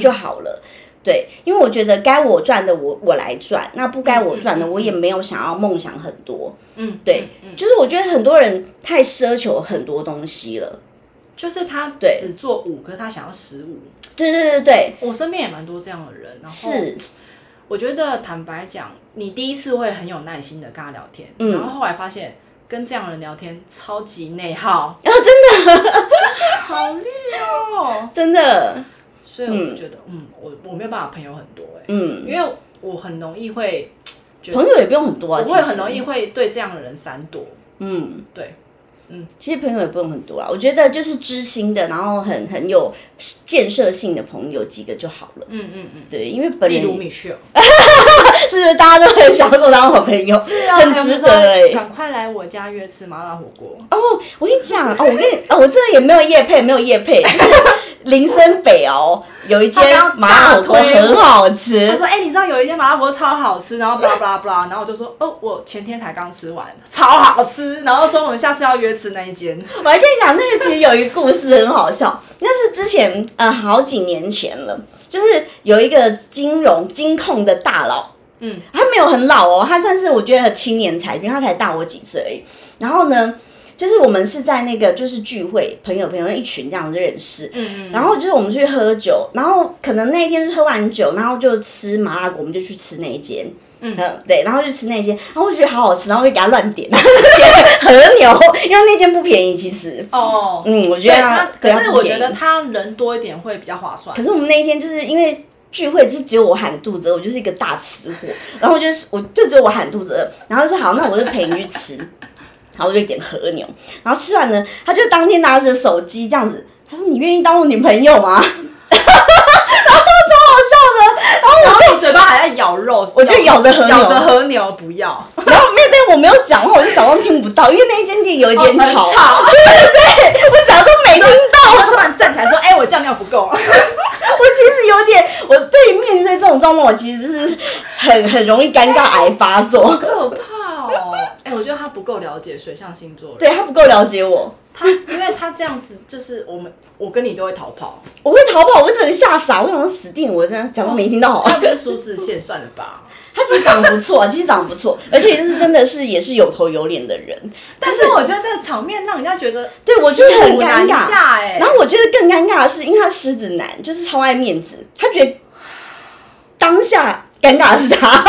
就好了。对，因为我觉得该我赚的我我来赚，那不该我赚的我也没有想要梦想很多。嗯，对，就是我觉得很多人太奢求很多东西了。就是他对只做五，可是他想要十五。对对对对，我身边也蛮多这样的人，然后是，我觉得坦白讲，你第一次会很有耐心的跟他聊天，嗯然后后来发现跟这样的人聊天超级内耗，啊，真的好累哦。真的，所以我觉得，嗯，我我没有办法朋友很多哎、嗯，因为我很容易会觉得朋友也不用很多啊，我会很容易会对这样的人闪躲，嗯，对，嗯，其实朋友也不用很多啦，我觉得就是知心的，然后很很有建设性的朋友几个就好了。嗯嗯嗯，对，因为本人例如米秀，是不是大家都很想跟我当好朋友？是啊，很值得哎、赶快来我家约吃麻辣火锅。哦，我跟你讲哦，我跟你哦，我真的也没有夜配，没有夜配，就是林森北哦，有一间麻辣火锅很好吃他。说：“哎、你知道有一间麻辣火锅超好吃，然后巴拉巴拉巴拉，然后我就说：哦，我前天才刚吃完，超好吃。然后说我们下次要约吃那一间。我还跟你讲，那个其实有一个故事很好笑，那是之前呃好几年前了，就是有一个金融金控的大佬，嗯，他没有很老哦，他算是我觉得青年才俊，他才大我几岁。然后呢，就是我们是在那个就是聚会，朋友朋友一群这样子认识，嗯嗯，然后就是我们去喝酒，然后可能那一天是喝完酒，然后就吃麻辣锅，我们就去吃那一间。嗯对，然后就吃那一间，然后我觉得好好吃，然后我就给他乱点，然后就点和牛，因为那间不便宜，其实。哦，嗯，我觉得他，可是我觉得他人多一点会比较划算可。是我们那一天就是因为聚会，是只有我喊肚子饿，我就是一个大吃货，然后就是我就只有我喊肚子饿，然后就说好，那我就陪你去吃，然后我就点和牛，然后吃完呢，他就当天拿着手机这样子，他说你愿意当我女朋友吗？还在咬肉，我就咬着和牛咬着和牛，不要。然后面对我没有讲话，我就假装听不到，因为那一间店有一点吵，哦吵 对对对，我假装没听到。他突然站起来说：“哎、我酱料不够。我其实有点，我对于面对这种状况，我其实是很很容易尴尬癌发”作。可怕哦！哎、我觉得他不够了解水象星座。对他不够了解我，他，因为他这样子，就是我们，我跟你都会逃跑。我会逃跑，我会整个吓傻，我想说死定，我真的假装没听到。他不是数字线算了吧？他其实长得不错，其实长得不错，而且就是真的是也是有头有脸的人。但是我觉得这个场面让人家觉得，对我觉得很尴尬下哎、然后我觉得更尴尬的是，因为他狮子男，就是超爱面子，他觉得当下尴尬的是他，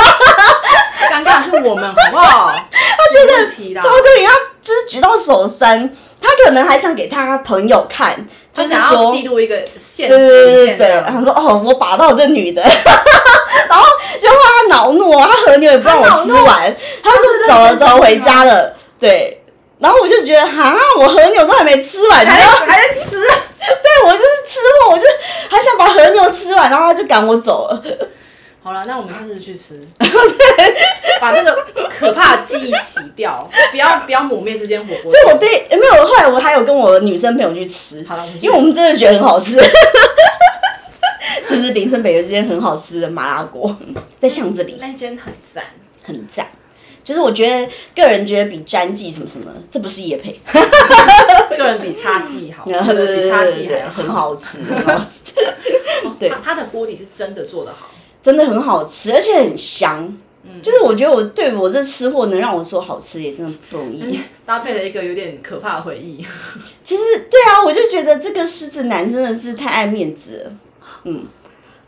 尴尬的是我们，好不好？他觉得超对脸，他就是举到手酸，他可能还想给他朋友看，就是说记录一个现对实对对对，然后说哦，我把到这女的，然后结果他恼怒啊，他和牛也不让我吃完，他就走了走回家了，对，然后我就觉得哈，我和牛都还没吃完，还道，还在吃。对我就是吃货，我就还想把和牛吃完，然后他就赶我走了，好了，那我们下次去吃，把这个可怕的记忆洗掉，不要不要抹灭这间火锅。所以我对没有，后来我还有跟我女生朋友去吃，好了，因为我们真的觉得很好吃。就是林森北有这间很好吃的麻辣锅，在巷子里。那间很赞。很赞。就是我觉得个人觉得比詹记什么什么，这不是叶配，个人比差记好，比叉对对，记还很。好吃，很好吃，对它它的锅底是真的做的好。真的很好吃，而且很香。嗯就是我觉得我对我这吃货能让我说好吃也真的不容易。搭配了一个有点可怕的回忆。其实对啊，我就觉得这个狮子男真的是太爱面子了。嗯，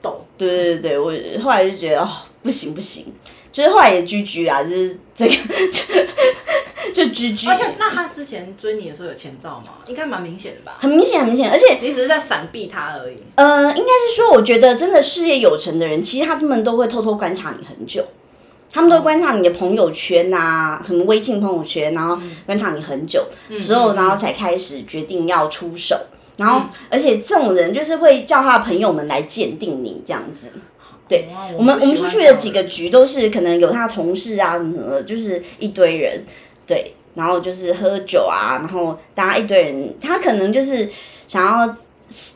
抖，对对对对，我后来就觉得哦，不行不行，就是后来也居居啊，就是这个就 就居居，而且那他之前追你的时候有前兆吗？应该蛮明显的吧？很明显很明显，而且你只是在闪避他而已。呃，应该是说，我觉得真的事业有成的人，其实他们都会偷偷观察你很久，他们都会观察你的朋友圈呐、什么微信朋友圈，然后观察你很久之后，然后才开始决定要出手。然后，而且这种人就是会叫他的朋友们来鉴定你这样子。对我们我们出去的几个局都是可能有他同事啊什么就是一堆人，对，然后就是喝酒啊，然后大家一堆人，他可能就是想要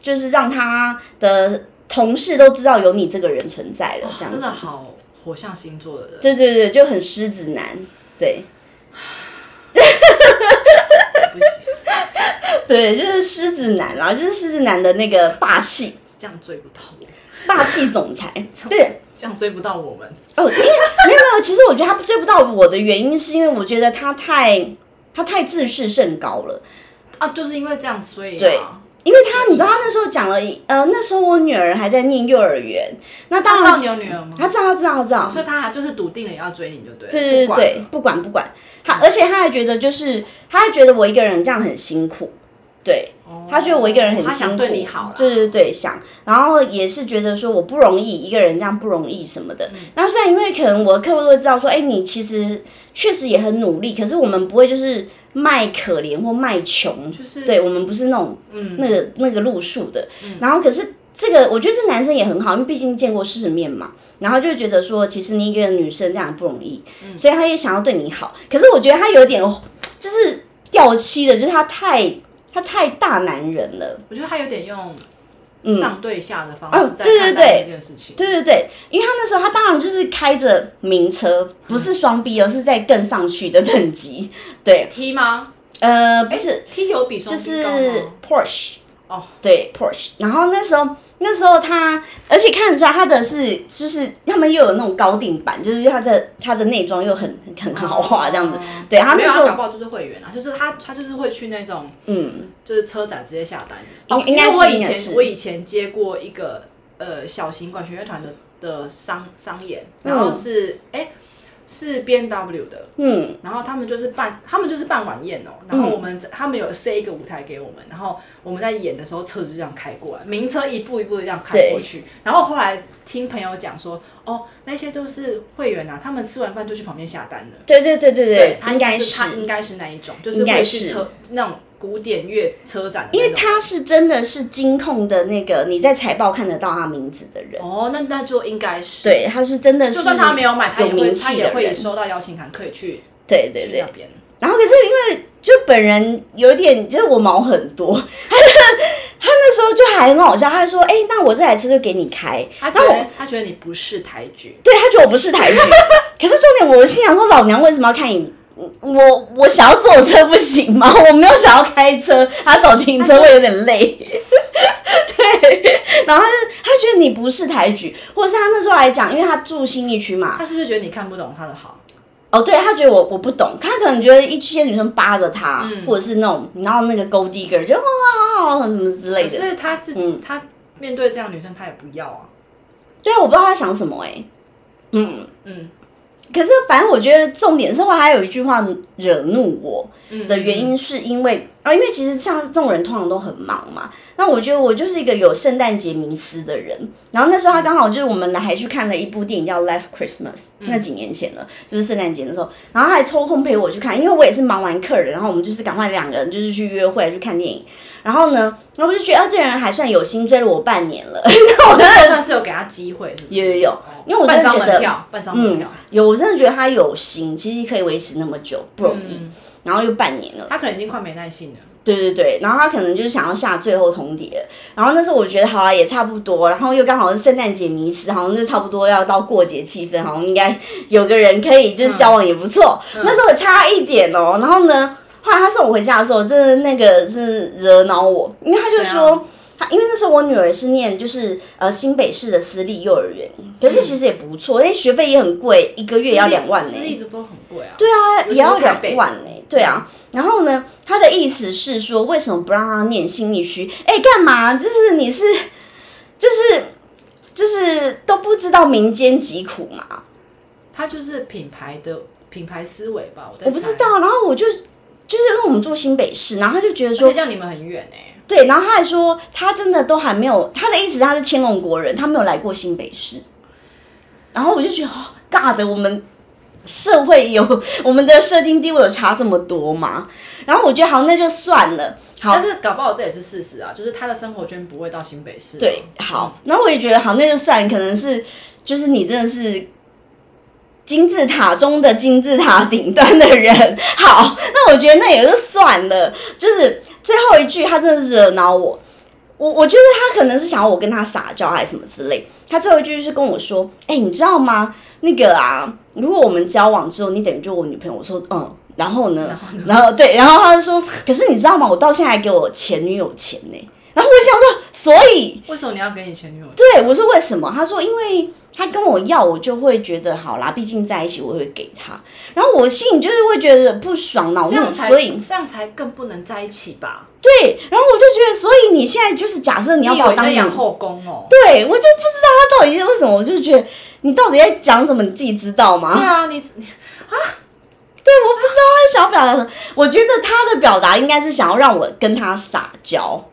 就是让他的同事都知道有你这个人存在了，这样子真的。好火象星座的人，对对对，就很狮子男，对。不行，对，就是狮子男啦，就是狮子男的那个霸气，这样追不到我，霸气总裁，对。这样追不到我们。哦，因为没有没有，其实我觉得他追不到我的原因，是因为我觉得他太他太自视甚高了。啊，就是因为这样，所以、啊、对因为他，你知道他那时候讲了，呃，那时候我女儿还在念幼儿园，那当然他知道你有女儿吗？他知道，他知道，他知道，所以他还就是笃定了要追你，就对了。对对对对，不管不管他，而且他还觉得就是他还觉得我一个人这样很辛苦，对，他觉得我一个人很辛苦，对你好啦。对对对，想，然后也是觉得说我不容易，一个人这样不容易什么的。嗯。那虽然因为可能我的客户都知道说，哎，你其实确实也很努力，可是我们不会就是卖可怜或卖穷，就是对我们不是那种嗯。那个那个路数的。然后可是这个，我觉得这男生也很好，因为毕竟见过世面嘛，然后就觉得说，其实你一个女生这样不容易，嗯。所以他也想要对你好。可是我觉得他有点就是掉漆的，就是他太他太大男人了。我觉得他有点用上对下的方哦式在对对看待对这件事情。对对对，因为他那时候他当然就是开着名车，不是双 B，而是在更上去的等级。对，T 吗？呃，不是，T 有比双就是？Porsche。哦，对 Porsche，然后那时候那时候他，而且看得出来他的是就是他们又有那种高定版，就是他的他的内装又很很豪华这样子。哦对他那时候他搞不好就是会员啊，就是他他就是会去那种嗯，就是车展直接下单。哦，应应该是因为我以前我以前接过一个呃小型管弦乐团的的商商演，然后是哎、是 B N W 的，嗯，然后他们就是办，他们就是办晚宴哦、然后我们、他们有塞一个舞台给我们，然后我们在演的时候车子就这样开过来，名车一步一步的这样开过去，然后后来听朋友讲说，哦，那些都是会员啊，他们吃完饭就去旁边下单了。对对对对对，他应该是是。他应该是那一种，就是会去车那种古典乐车展因为他是真的是金控的那个，你在财报看得到他名字的人。哦，那那就应该是，对，他是真的是，就算他没有买，他也会有名他也会。收到邀请函，可以去对对对那，边。然后可是因为就本人有点就是我毛很多，他 他那时候就还很好笑，他就说：“哎、那我这台车就给你开。”他觉得他觉得你不是台剧，对他觉得我不是台剧，可是重点我心想说，老娘为什么要看你？我我想要坐车不行吗？我没有想要开车，他找停车位有点累。对，然后他就他觉得你不是抬举，或者是他那时候来讲，因为他住新一区嘛，他是不是觉得你看不懂他的好？哦，对他觉得我我不懂，他可能觉得一些女生扒着他，或者是那种然后那个 gold digger 就哇好好什么之类的可的。是他自己、嗯他面对这样女生，他也不要啊。对啊，我不知道他想什么哎、嗯。嗯可是，反正我觉得重点是，后来还有一句话惹怒我嗯的原因，是因为啊，因为其实像这种人通常都很忙嘛。那我觉得我就是一个有圣诞节迷思的人。然后那时候他刚好就是我们还去看了一部电影叫《Last Christmas》，那几年前了，就是圣诞节的时候，然后他还抽空陪我去看，因为我也是忙完客人，然后我们就是赶快两个人就是去约会去看电影。然后呢，然后我就觉得啊，这人还算有心，追了我半年了。我真的算是有给他机会，是不是？有有有哦因为我真的半张觉得门票，半张门嗯票，，有，我真的觉得他有心，其实可以维持那么久不容易。嗯然后又半年了，他可能已经快没耐性了。对对对，然后他可能就是想要下最后通牒，然后那时候我觉得好啊，也差不多，然后又刚好是圣诞节迷思，好像就差不多要到过节气氛，好像应该有个人可以就是交往也不错。那时候我差一点哦，然后呢，后来他送我回家的时候，真的那个是惹恼我，因为他就怎说样。他因为那时候我女儿是念就是呃新北市的私立幼儿园，可是其实也不错，因为学费也很贵，一个月也要两万呢、私立的都很贵啊。对啊，也要两万呢、对啊。然后呢，他的意思是说，为什么不让他念心理区？哎，干嘛？就是你是，就是就是都不知道民间疾苦嘛？他就是品牌的品牌思维吧，我在。我不知道。然后我就就是因为我们住新北市，然后他就觉得而且说这，样你们很远哎、对，然后他还说他真的都还没有，他的意思他是天龙国人，他没有来过新北市。然后我就觉得，哦，尬的，我们社会有我们的社经地位有差这么多吗？然后我觉得好，那就算了。好但，是搞不好这也是事实啊，就是他的生活圈不会到新北市。对，好，然后我也觉得好，那就算，可能是就是你真的是金字塔中的金字塔顶端的人。好，那我觉得那也就算了。就是最后一句，他真的惹恼我。我我觉得他可能是想要我跟他撒娇还是什么之类。他最后一句是跟我说：“哎、你知道吗？那个啊，如果我们交往之后，你等于就我女朋友。”我说：“嗯。”然后呢？然后对，然后他就说：“可是你知道吗？我到现在还给我前女友钱呢。”我想说，所以为什么你要给你前女友？对我说为什么？他说因为他跟我要，我就会觉得好啦，毕竟在一起，我会给他。然后我心里就是会觉得不爽恼才所以这样才更不能在一起吧？对，然后我就觉得，所以你现在就是假设你要把我当养后宫哦？对我就不知道他到底是为什么，我就觉得你到底在讲什么，你自己知道吗？对啊，你你对，我不知道他想要表达什么？我觉得他的表达应该是想要让我跟他撒娇。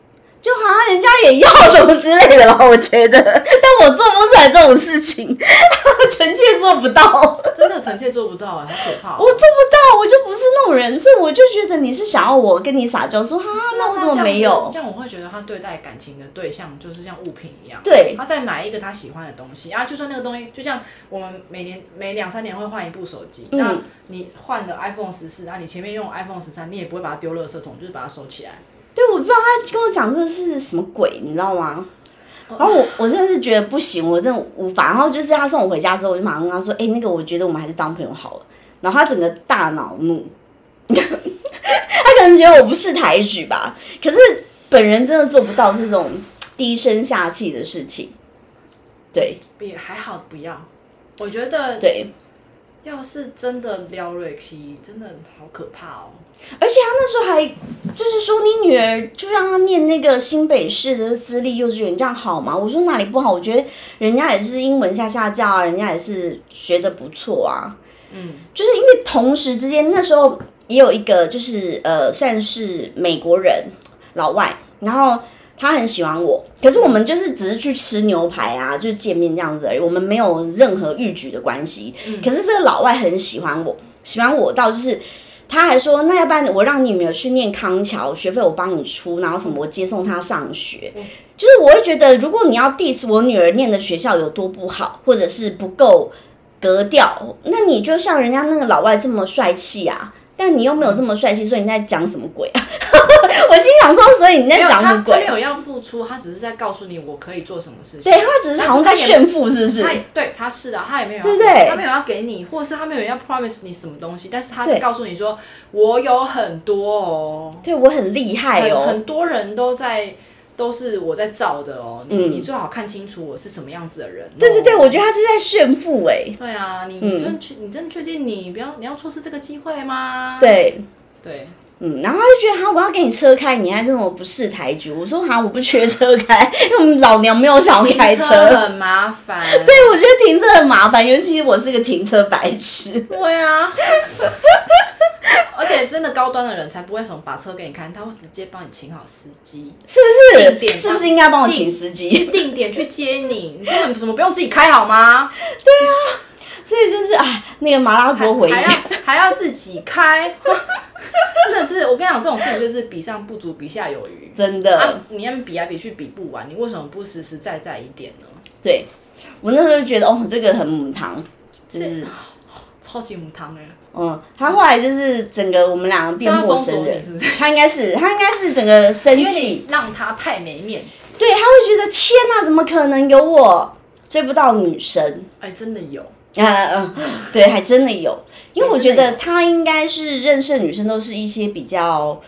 就好像人家也要什么之类的吧，我觉得，但我做不出来这种事情，臣妾做不到，真的臣妾做不到啊，好可怕。我做不到，我就不是那种人，所以我就觉得你是想要我跟你撒娇，说哈，那我怎么没有？这样我会觉得他对待感情的对象就是像物品一样，对，他在买一个他喜欢的东西啊，就算那个东西，就像我们每年每两三年会换一部手机，那你换了 iPhone 十四，啊，你前面用 iPhone 十三，你也不会把它丢垃圾桶，就是把它收起来。对，我不知道他跟我讲这个是什么鬼，你知道吗？然后我我真的是觉得不行，我真的无法。然后就是他送我回家之后，我就马上跟他说：“哎，那个我觉得我们还是当朋友好了。”然后他整个大恼怒，他可能觉得我不识抬举吧。可是本人真的做不到这种低声下气的事情。对，也还好，不要。我觉得对。要是真的撩瑞 K，真的好可怕哦！而且他那时候还就是说，你女儿就让她念那个新北市的私立幼稚园，这样好吗？我说哪里不好？我觉得人家也是英文下下教啊，人家也是学的不错啊。嗯，就是因为同时之间那时候也有一个就是呃，算是美国人老外，然后。他很喜欢我，可是我们就是只是去吃牛排啊，就是见面这样子而已，我们没有任何欲举的关系。可是这个老外很喜欢我，喜欢我到就是他还说，那要不然我让你女儿去念康桥，学费我帮你出，然后什么我接送她上学。就是我会觉得，如果你要 diss 我女儿念的学校有多不好，或者是不够格调，那你就像人家那个老外这么帅气啊。但你又没有这么帅气，所以你在讲什么鬼啊？我心想说，所以你在讲什么鬼？他没有要付出，他只是在告诉你我可以做什么事情。对他只是好像在炫富，是不是？对，他是的，他也没有，对不对？他没有要给你，或者是他没有要 promise 你什么东西，但是他在告诉你说，我有很多哦，对我很厉害哦，很多人都在。都是我在造的哦，你你最好看清楚我是什么样子的人。对对对，我觉得他就在炫富哎。对啊，你真确你真确定你不要你要错失这个机会吗？对对，嗯，然后他就觉得哈，我要给你车开，你还这么不识抬举。我说哈，我不缺车开，因为我们老娘没有想要开车，很麻烦。对，我觉得停车很麻烦，尤其是我是一个停车白痴。对啊。而且真的高端的人才不会什么把车给你看，他会直接帮你请好司机，是不是？定点是不是应该帮我请司机？定点去接你，你根本什么不用自己开好吗？对啊，所以就是哎，那个麻辣锅回忆还要还要自己开，真的是我跟你讲，这种事情就是比上不足，比下有余。真的，你要比来比去比不完，你为什么不实实在在一点呢？对我那时候就觉得哦，这个很母汤，就是 超级母汤哎。嗯，他后来就是整个我们两个变陌生人，是不是？他应该是他应该是整个生气，让他太没面子。对，他会觉得天哪，怎么可能有我追不到女生？哎，真的有啊嗯，对，还真的有。因为我觉得他应该是认识的女生都是一些比较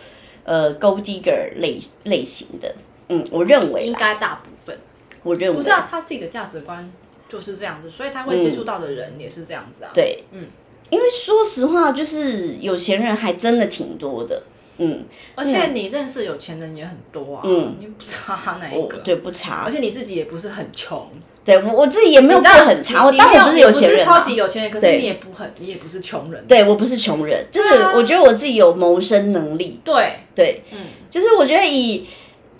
呃 gold digger 类类型的。嗯，我认为应该大部分，我认为不是啊，他自己的价值观就是这样子，所以他会接触到的人也是这样子啊。对，嗯。因为说实话，就是有钱人还真的挺多的，嗯，而且你认识有钱人也很多啊，嗯，你不差哪一个？对，不差。而且你自己也不是很穷，对我我自己也没有过很差，我当然不是有钱人，超级有钱人，可是你也不很，你也不是穷人，对我不是穷人，就是我觉得我自己有谋生能力，对对，嗯，就是我觉得以。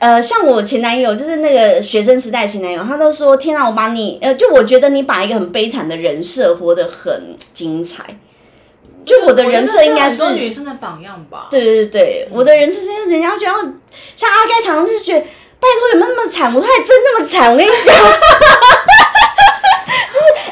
呃，像我前男友，就是那个学生时代前男友，他都说：“天啊，我把你……呃，就我觉得你把一个很悲惨的人设活得很精彩。”就我的人设应该是很多女生的榜样吧？对对对对，我的人设是人家觉得像阿盖常常就是觉得，拜托有没有那么惨？我还真那么惨？我跟你讲。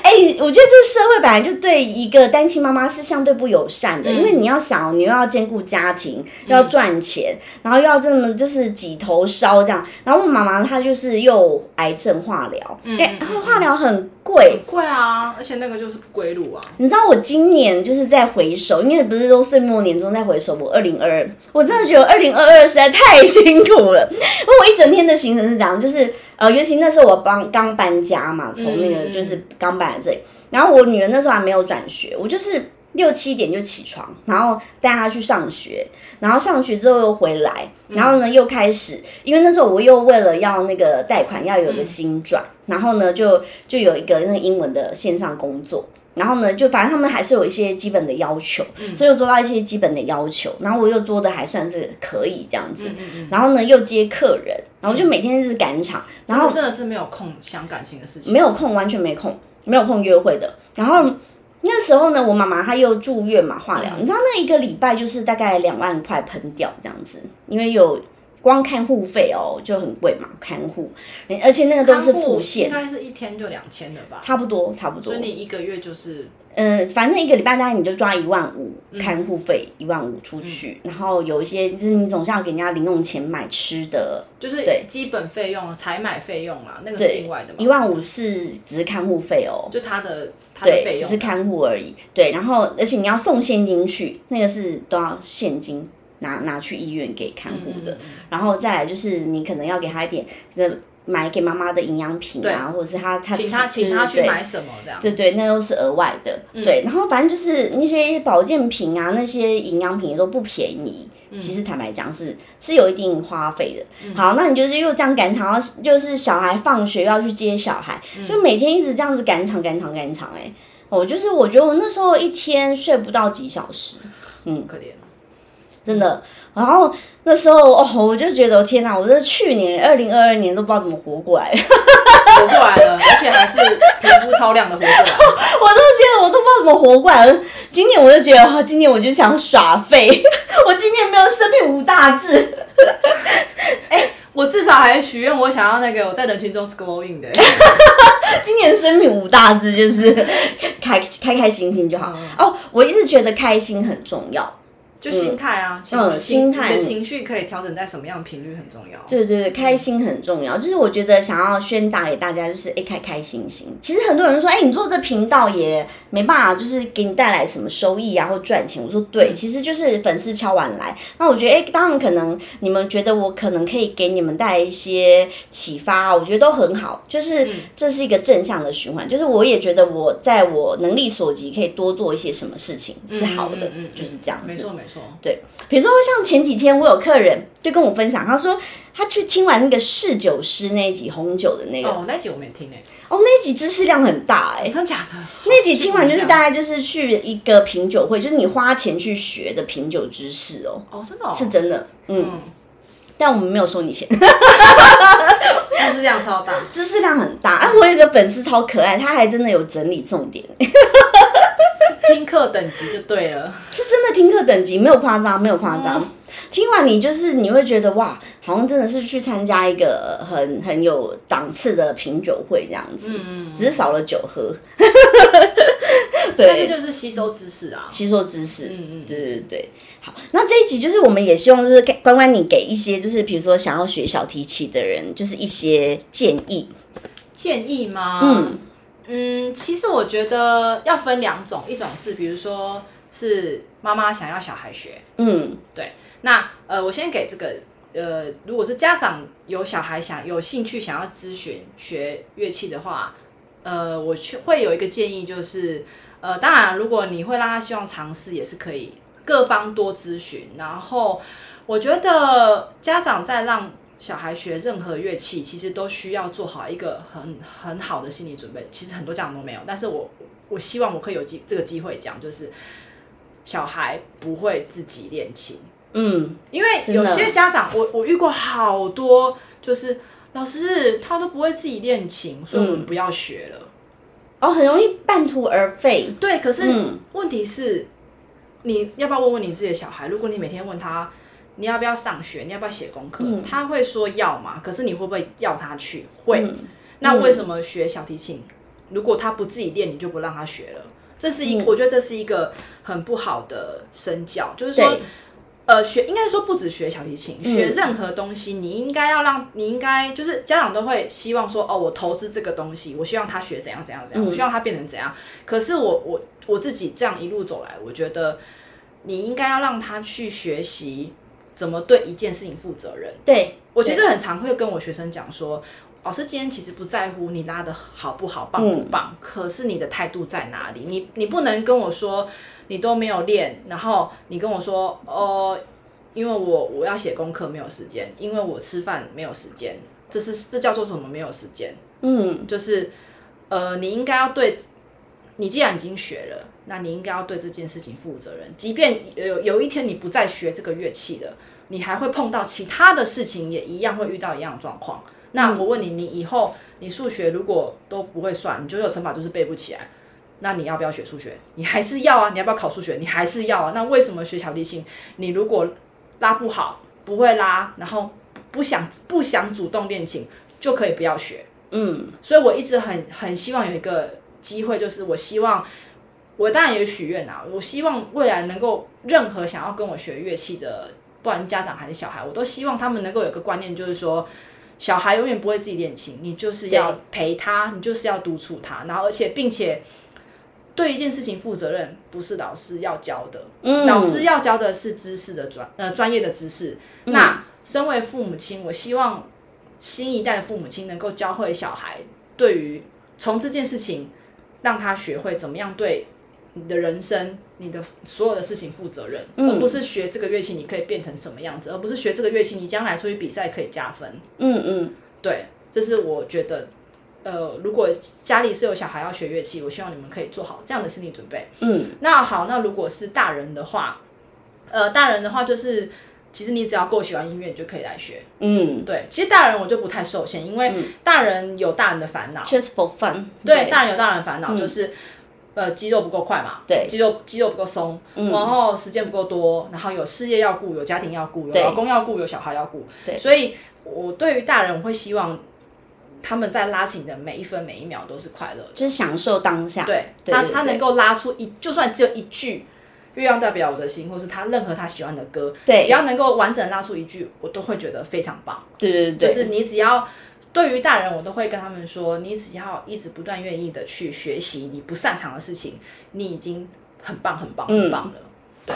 哎，我觉得这个社会本来就对一个单亲妈妈是相对不友善的，因为你要想，你又要兼顾家庭，又要赚钱，然后又要这么就是几头烧这样。然后我妈妈她就是又癌症化疗，哎，化疗很贵，贵啊，而且那个就是不归路啊。你知道我今年就是在回首，因为不是都岁末年终在回首，我二零二二，我真的觉得二零二二实在太辛苦了，因为我一整天的行程是这样，就是。呃，尤其那时候我帮刚搬家嘛，从那个就是刚搬来这里，然后我女儿那时候还没有转学，我就是六七点就起床，然后带他去上学，然后上学之后又回来，然后呢又开始，因为那时候我又为了要那个贷款要有个新转，然后呢就就有一个那个英文的线上工作。然后呢，就反正他们还是有一些基本的要求，所以又做到一些基本的要求，然后我又做的还算是可以这样子，然后呢又接客人，然后就每天是赶场，然后真的是没有空想感情的事情，没有空，完全没空，没有空约会的。然后那时候呢，我妈妈她又住院嘛，化疗，你知道那一个礼拜就是大概两万块喷掉这样子，因为有。光看护费哦就很贵嘛，看护，而且那个都是付现，应该是一天就两千了吧？差不多，差不多。所以你一个月就是，嗯，反正一个礼拜大概你就抓一万五看护费，一万五出去，然后有一些就是你总是要给人家零用钱买吃的，就是对基本费用、采买费用啊，那个是另外的嘛。一万五是只是看护费哦，就他的对，只是看护而已。对，然后而且你要送现金去，那个是都要现金。拿拿去医院给看护的，然后再来就是你可能要给他一点，这买给妈妈的营养品啊，或者是他他请他请他去买什么这样，对对，那都是额外的，对。然后反正就是那些保健品啊，那些营养品也都不便宜。其实坦白讲是是有一定花费的。好，那你就是又这样赶场，就是小孩放学要去接小孩，就每天一直这样子赶场赶场赶场，哎，我就是我觉得我那时候一天睡不到几小时，嗯，可怜。真的，然后那时候哦，我就觉得天哪，我这去年二零二二年都不知道怎么活过来，活过来了，而且还是皮肤超亮的活过来。我都觉得我都不知道怎么活过来了。今年我就觉得，今年我就想耍废，我今年没有生命五大志。哎，我至少还许愿，我想要那个我在人群中 scrolling 的。今年生命五大志就是开开开心心就好。哦，我一直觉得开心很重要。就心态啊，嗯，心态，情绪可以调整在什么样的频率很重要。对对对，开心很重要。就是我觉得想要宣达给大家，就是哎，开开心心。其实很多人说，哎，你做这频道也没办法，就是给你带来什么收益啊，或赚钱。我说对，其实就是粉丝敲碗来。那我觉得，哎，当然可能你们觉得我可能可以给你们带来一些启发，我觉得都很好。就是这是一个正向的循环。就是我也觉得我在我能力所及，可以多做一些什么事情是好的，就是这样子。没错没错。对，比如说像前几天我有客人就跟我分享，他说他去听完那个侍酒师那一集红酒的那个，哦，那集我没听诶，哦，那集知识量很大哎，真假的？那集听完就是大概就是去一个品酒会，就是你花钱去学的品酒知识哦，哦，真的，哦？是真的，嗯，但我们没有收你钱，知识量超大，知识量很大，哎，我有一个粉丝超可爱，他还真的有整理重点。听课等级就对了，是真的听课等级，没有夸张，没有夸张。听完你就是你会觉得哇，好像真的是去参加一个很很有档次的品酒会这样子，嗯嗯，只是少了酒喝。对，但是就是吸收知识啊，吸收知识，嗯嗯，对对对。好，那这一集就是我们也希望就是关关你给一些就是比如说想要学小提琴的人，就是一些建议，建议吗？嗯。嗯，其实我觉得要分两种，一种是比如说是妈妈想要小孩学，嗯，对。那呃，我先给这个呃，如果是家长有小孩想有兴趣想要咨询学乐器的话，呃，我去会有一个建议，就是呃，当然如果你会让他希望尝试，也是可以各方多咨询。然后我觉得家长在让。小孩学任何乐器，其实都需要做好一个很很好的心理准备。其实很多家长都没有，但是我我希望我可以有机这个机会讲，就是小孩不会自己练琴。嗯，因为有些家长，我我遇过好多，就是老师他都不会自己练琴，所以我们不要学了。哦，很容易半途而废。对，可是问题是，你要不要问问你自己的小孩？如果你每天问他。你要不要上学？你要不要写功课？他会说要嘛，可是你会不会要他去？会。那为什么学小提琴？如果他不自己练，你就不让他学了？这是一，我觉得这是一个很不好的身教。就是说，呃，学应该说不止学小提琴，学任何东西，你应该要让你应该就是家长都会希望说，哦，我投资这个东西，我希望他学怎样怎样怎样，我希望他变成怎样。可是我我我自己这样一路走来，我觉得你应该要让他去学习。怎么对一件事情负责任？对我其实很常会跟我学生讲说，老师今天其实不在乎你拉的好不好、棒不棒，可是你的态度在哪里？你你不能跟我说你都没有练，然后你跟我说哦，因为我我要写功课没有时间，因为我吃饭没有时间，这是这叫做什么？没有时间？嗯，就是呃，你应该要对你既然已经学了，那你应该要对这件事情负责任。即便有有一天你不再学这个乐器了，你还会碰到其他的事情，也一样会遇到一样的状况。那我问你，你以后你数学如果都不会算，你九九乘法就是背不起来，那你要不要学数学？你还是要啊？你要不要考数学？你还是要啊？那为什么学小提琴，你如果拉不好，不会拉，然后不想不想主动练琴，就可以不要学？嗯，所以我一直很很希望有一个机会，就是我希望我当然也许愿啊，我希望未来能够任何想要跟我学乐器的，不管家长还是小孩，我都希望他们能够有个观念，就是说小孩永远不会自己练琴，你就是要陪他，你就是要督促他，然后而且并且对一件事情负责任，不是老师要教的，嗯老师要教的是知识的专呃专业的知识。那身为父母亲，我希望新一代的父母亲能够教会小孩，对于从这件事情让他学会怎么样对你的人生、你的所有的事情负责任，嗯而不是学这个乐器你可以变成什么样子，而不是学这个乐器你将来出去比赛可以加分。嗯嗯，对，这是我觉得。呃，如果家里是有小孩要学乐器，我希望你们可以做好这样的心理准备。嗯，那好，那如果是大人的话，呃，大人的话就是，其实你只要够喜欢音乐，你就可以来学。嗯对，其实大人我就不太受限，因为大人有大人的烦恼。，just for fun，对，大人有大人的烦恼，就是。呃，肌肉不够快嘛，对。肌肉肌肉不够松，然后时间不够多，然后有事业要顾，有家庭要顾，有老公要顾，有小孩要顾，对。所以我对于大人，我会希望他们在拉琴的每一分每一秒都是快乐。就是享受当下。对他他能够拉出一，就算只有一句“月亮代表我的心”，或是他任何他喜欢的歌，对。只要能够完整拉出一句，我都会觉得非常棒。对对对，就是你只要对于大人，我都会跟他们说，你只要一直不断愿意的去学习你不擅长的事情，你已经很棒很棒嗯很棒了。对，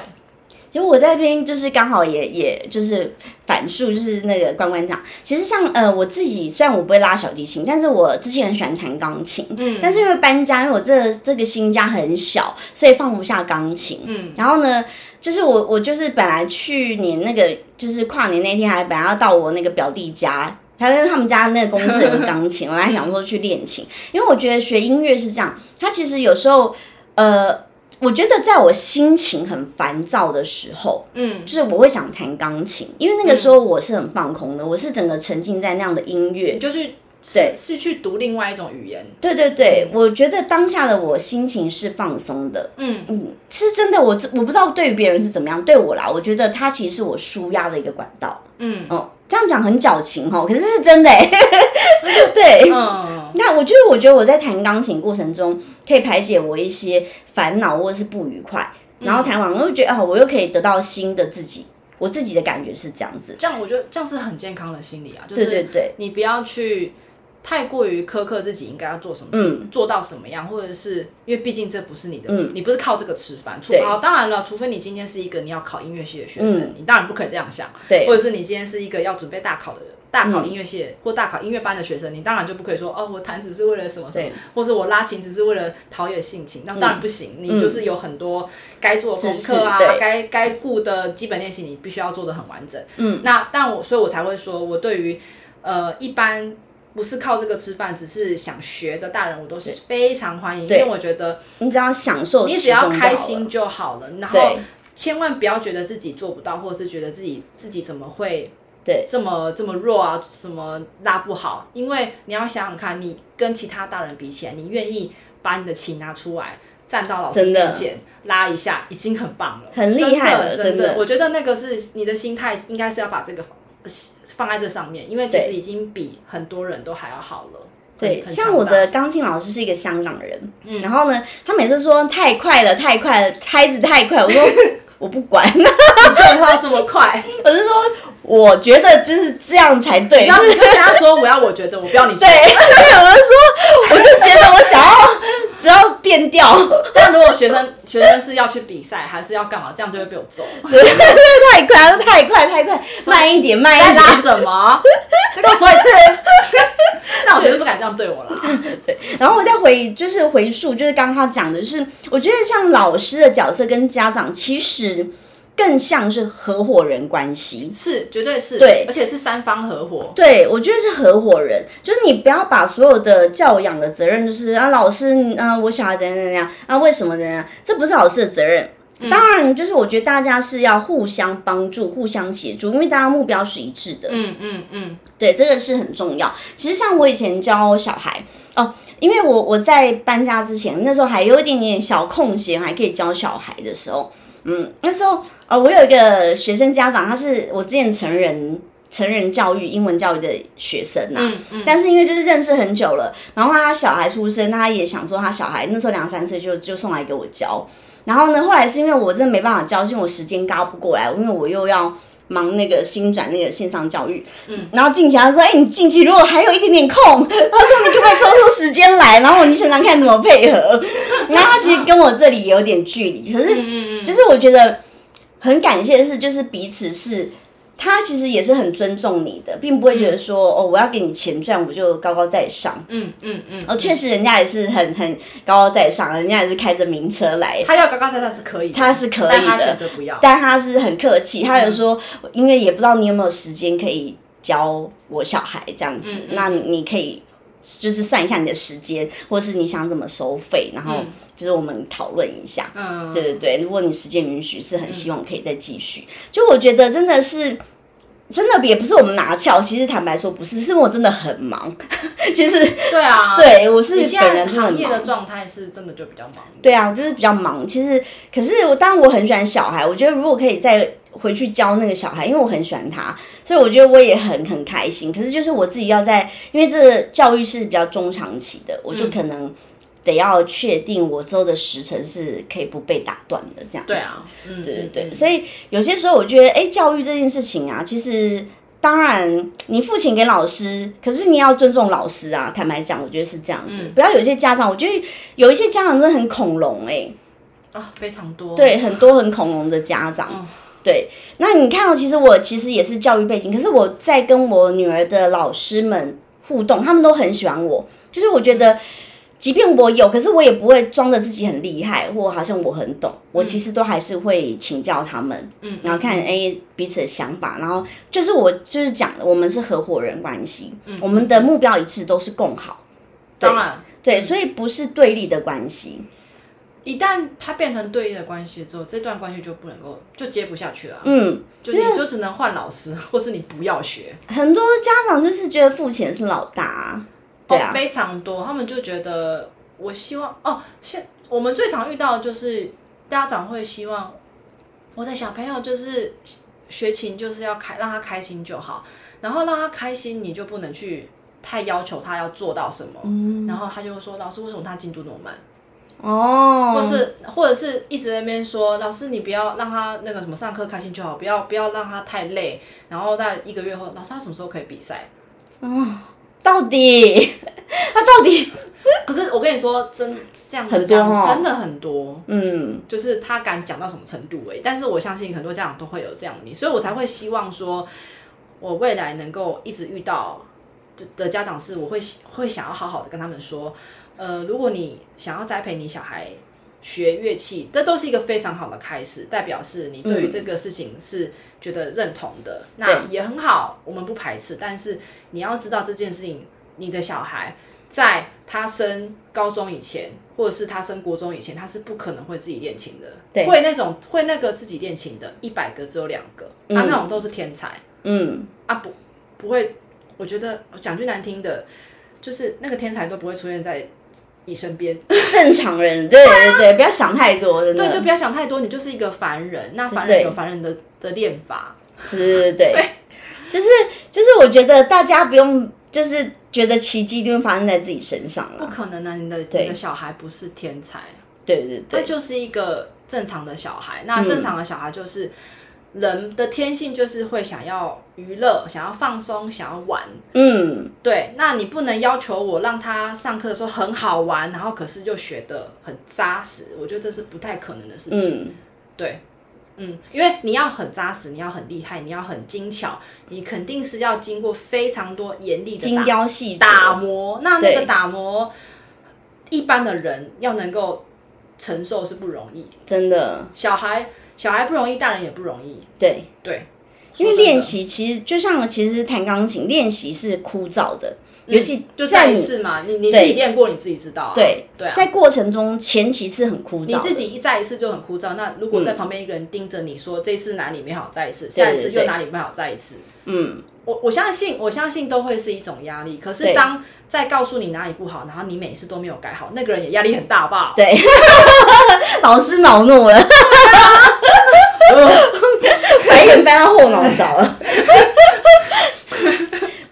其实我在这边就是刚好也也就是反述，就是那个关关讲，其实像呃我自己虽然我不会拉小提琴，但是我之前很喜欢弹钢琴，嗯，但是因为搬家，因为我这这个新家很小，所以放不下钢琴，嗯，然后呢。就是我，我就是本来去年那个，就是跨年那天，还本来要到我那个表弟家，他跟他们家那个公司有钢琴，我还想说去练琴，因为我觉得学音乐是这样，他其实有时候，呃，我觉得在我心情很烦躁的时候，嗯，就是我会想弹钢琴，因为那个时候我是很放空的，我是整个沉浸在那样的音乐。就是对是去读另外一种语言。对对对，我觉得当下的我心情是放松的。嗯嗯，是真的，我我不知道对于别人是怎么样，对我啦，我觉得它其实是我舒压的一个管道。嗯哦，这样讲很矫情哦，可是是真的哎。对，嗯，那我就是我觉得我在弹钢琴过程中，可以排解我一些烦恼或者是不愉快，然后弹完我又觉得哦，我又可以得到新的自己，我自己的感觉是这样子。这样我觉得这样是很健康的心理啊，就是对对对，你不要去太过于苛刻自己应该要做什么事，嗯做到什么样，或者是因为毕竟这不是你的，嗯你不是靠这个吃饭。除对好，当然了，除非你今天是一个你要考音乐系的学生，嗯你当然不可以这样想。对或者是你今天是一个要准备大考的人。大考音乐系的、或大考音乐班的学生，你当然就不可以说哦，我弹只是为了什么什么，或者我拉琴只是为了陶冶性情，那当然不行。你就是有很多该做功课啊对，该该顾的基本练习，你必须要做的很完整。嗯，那但我所以，我才会说，我对于呃一般不是靠这个吃饭，只是想学的大人，我都是非常欢迎，因为我觉得你只要享受，你只要开心就好了，然后千万不要觉得自己做不到，或者是觉得自己自己怎么会对。这么这么弱啊，什么拉不好，因为你要想想看，你跟其他大人比起来，你愿意把你的琴拿出来，站到老师面前拉一下，已经很棒了，很厉害了真的真的。我觉得那个是你的心态，应该是要把这个放放在这上面，因为其实已经比很多人都还要好了。对，像我的钢琴老师是一个香港人，嗯。然后呢，他每次说太快了，太快了，拍子太快，我说 我不管，你就要这么快，我是说我觉得就是这样才对，然后跟他说我要我觉得，我不要你对，得。对，我就说，我就觉得我想要只要变调，但如果学生学生是要去比赛，还是要干嘛，这样就会被我揍。对对对，太快，他说太快太快，慢一点，慢一点。什么？再跟我说一次。那我学生不敢这样对我啦。然后我再回就是回溯，就是刚刚他讲的，就是我觉得像老师的角色跟家长，其实更像是合伙人关系。是，绝对是，对而且是三方合伙。对，我觉得是合伙人，就是你不要把所有的教养的责任，就是啊，老师，嗯、我小孩怎样怎样啊，为什么怎样，这不是老师的责任。当然，就是我觉得大家是要互相帮助、互相协助，因为大家目标是一致的。嗯嗯嗯，对，这个是很重要。其实像我以前教小孩哦，因为我我在搬家之前，那时候还有一点点小空闲，还可以教小孩的时候，嗯，那时候呃，我有一个学生家长，他是我之前成人成人教育英文教育的学生呐、嗯嗯。但是因为就是认识很久了，然后他小孩出生，他也想说他小孩那时候两三岁就就送来给我教，然后呢，后来是因为我真的没办法教，是因为我时间高不过来，因为我又要。忙那个新转那个线上教育，嗯，然后近期他说，哎、你近期如果还有一点点空，他说你可不可以抽出时间来，然后我就想想看怎么配合。然后他其实跟我这里有点距离，可是就是我觉得很感谢的是，就是彼此是，他其实也是很尊重你的，并不会觉得说、哦，我要给你钱赚，我就高高在上。嗯嗯嗯，哦，确实人家也是很很高高在上，人家也是开着名车来，他要高高在上是可以的，他是可以但他的选择不要。但他是很客气，他有说，因为也不知道你有没有时间可以教我小孩这样子，嗯那你你可以就是算一下你的时间，或是你想怎么收费，然后就是我们讨论一下。嗯，对对对，如果你时间允许，是很希望可以再继续。就我觉得真的是。真的也不是我们拿翘，其实坦白说不是，是我真的很忙。其实对啊，对我是你现在本人真的很行业的。状态是真的就比较忙。对啊，我就是比较忙。其实，可是我当然我很喜欢小孩，我觉得如果可以再回去教那个小孩，因为我很喜欢他，所以我觉得我也很很开心。可是就是我自己要在，因为这个教育是比较中长期的，我就可能得要确定我之后的时程是可以不被打断的，这样子。对啊，嗯，对对对，嗯所以有些时候我觉得，哎，教育这件事情啊，其实当然你付钱给老师，可是你要尊重老师啊。坦白讲，我觉得是这样子，嗯不要有一些家长，我觉得有一些家长真的很恐龙哎、啊，非常多。对，很多很恐龙的家长。嗯对，那你看哦，其实我其实也是教育背景，可是我在跟我女儿的老师们互动，他们都很喜欢我。就是我觉得，即便我有，可是我也不会装着自己很厉害，或好像我很懂。我其实都还是会请教他们，嗯，然后看哎、彼此的想法，然后就是我就是讲的，我们是合伙人关系，我们的目标一致，都是共好。当然，对，所以不是对立的关系。一旦它变成对立的关系之后，这段关系就不能够就接不下去了。嗯，就你就只能换老师，或是你不要学。很多家长就是觉得付钱是老大、啊，对啊。哦，，非常多，他们就觉得我希望哦，现我们最常遇到的就是家长会希望我的小朋友就是学琴就是要开让他开心就好，然后让他开心，你就不能去太要求他要做到什么，嗯。然后他就会说老师为什么他进度那么慢，哦，或是或者是一直在那边说老师你不要让他那个什么上课开心就好，不要不要让他太累，然后在一个月后老师他什么时候可以比赛？到底？他到底？可是我跟你说，真这样子很多讲哦真的很多，嗯。就是他敢讲到什么程度而已。但是我相信很多家长都会有这样的你，所以我才会希望说，我未来能够一直遇到的的家长是，我会会想要好好的跟他们说，呃，如果你想要栽培你小孩学乐器，这都是一个非常好的开始，代表是你对于这个事情是觉得认同的，那也很好，我们不排斥，但是你要知道这件事情，你的小孩。在他升高中以前，或者是他升国中以前，他是不可能会自己练琴的。对会那种会那个自己练琴的，一百个只有两个，啊，那种都是天才嗯，啊，不不会。我觉得讲句难听的，就是那个天才都不会出现在你身边。正常人，对对对，不要想太多，真的，对，就不要想太多，你就是一个凡人。那凡人有凡人的的练法，对对对对，就是就是，我觉得大家不用就是觉得奇迹一定会发生在自己身上了不，可能的！你的你的小孩不是天才，对对对，他就是一个正常的小孩。那正常的小孩就是、人的天性，就是会想要娱乐、想要放松、想要玩。嗯，对，那你不能要求我让他上课的时候很好玩，然后可是就学得很扎实。我觉得这是不太可能的事情。嗯，对，嗯，因为你要很扎实，你要很厉害，你要很精巧，你肯定是要经过非常多严厉的精雕细打磨。那那对个打磨，一般的人要能够承受是不容易。真的，小孩小孩不容易，大人也不容易。对，对，因为练习其实就像其实弹钢琴练习是枯燥的，尤其嗯就再一次嘛，你你自己练过，你自己知道啊。对对啊，在过程中前期是很枯燥，你自己一再一次就很枯燥。那如果在旁边一个人盯着你说这次哪里没好再一次，下一次又哪里没好再一次，嗯，我我相信我相信都会是一种压力。可是当在告诉你哪里不好，然后你每次都没有改好，那个人也压力很大，好不好？对，老师恼怒了，白眼翻到后脑勺了。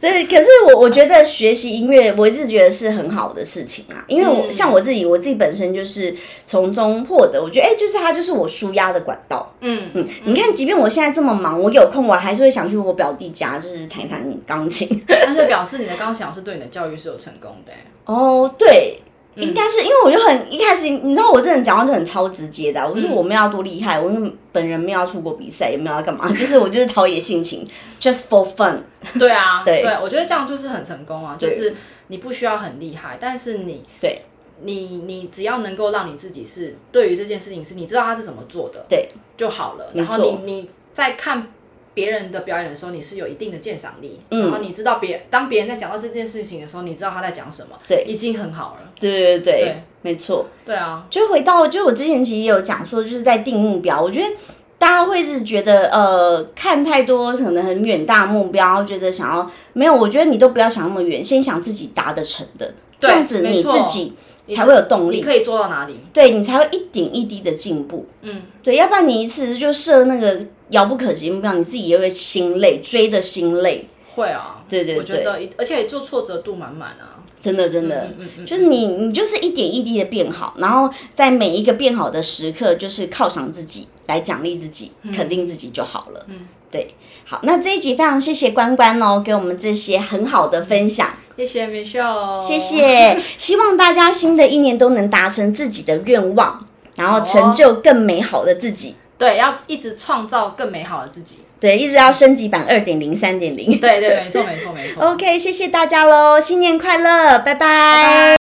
所以，可是我我觉得学习音乐，我一直觉得是很好的事情啊，因为我、嗯像我自己，我自己本身就是从中获得，我觉得哎、就是它就是我舒压的管道。嗯嗯，你看，即便我现在这么忙，我有空我还是会想去我表弟家，就是弹弹钢琴。那就表示你的钢琴老师对你的教育是有成功的欸。哦，对，嗯。应该是因为我就很一开始，你知道我这人讲话就很超直接的啊、我嗯说我没有要多厉害，我因为本人没有要出国比赛，也没有要干嘛，就是我就是陶冶性情，just for fun。对啊，对我觉得这样就是很成功啊，就是你不需要很厉害，但是你对。你你只要能够让你自己是对于这件事情是你知道他是怎么做的对。就好了，然后你你在看。别人的表演的时候，你是有一定的鉴赏力，嗯然后你知道别当别人在讲到这件事情的时候，你知道他在讲什么，对已经很好了。对对对没错。对啊，就回到，就我之前其实也有讲说，就是在定目标，我觉得。大家会是觉得，呃，看太多可能很远大的目标，觉得想要没有，我觉得你都不要想那么远，先想自己达得成的，这样子你自己才会有动力，你可以做到哪里？对你才会一点一滴的进步。嗯，对，要不然你一次就设那个遥不可及目标，你自己也会心累，追的心累。会啊，对对我觉得，而且做挫折度满满啊。真的，真的，嗯嗯嗯就是你，你就是一点一滴的变好，然后在每一个变好的时刻，就是犒赏自己，来奖励自己，肯定自己就好了。嗯，对。好，那这一集非常谢谢关关哦，给我们这些很好的分享，谢谢 Michelle，谢。谢。希望大家新的一年都能达成自己的愿望，然后成就更美好的自己。对，要一直创造更美好的自己。对，一直要升级版二点零、三点零。对对，没错没错没错。OK，谢谢大家喽，新年快乐，拜拜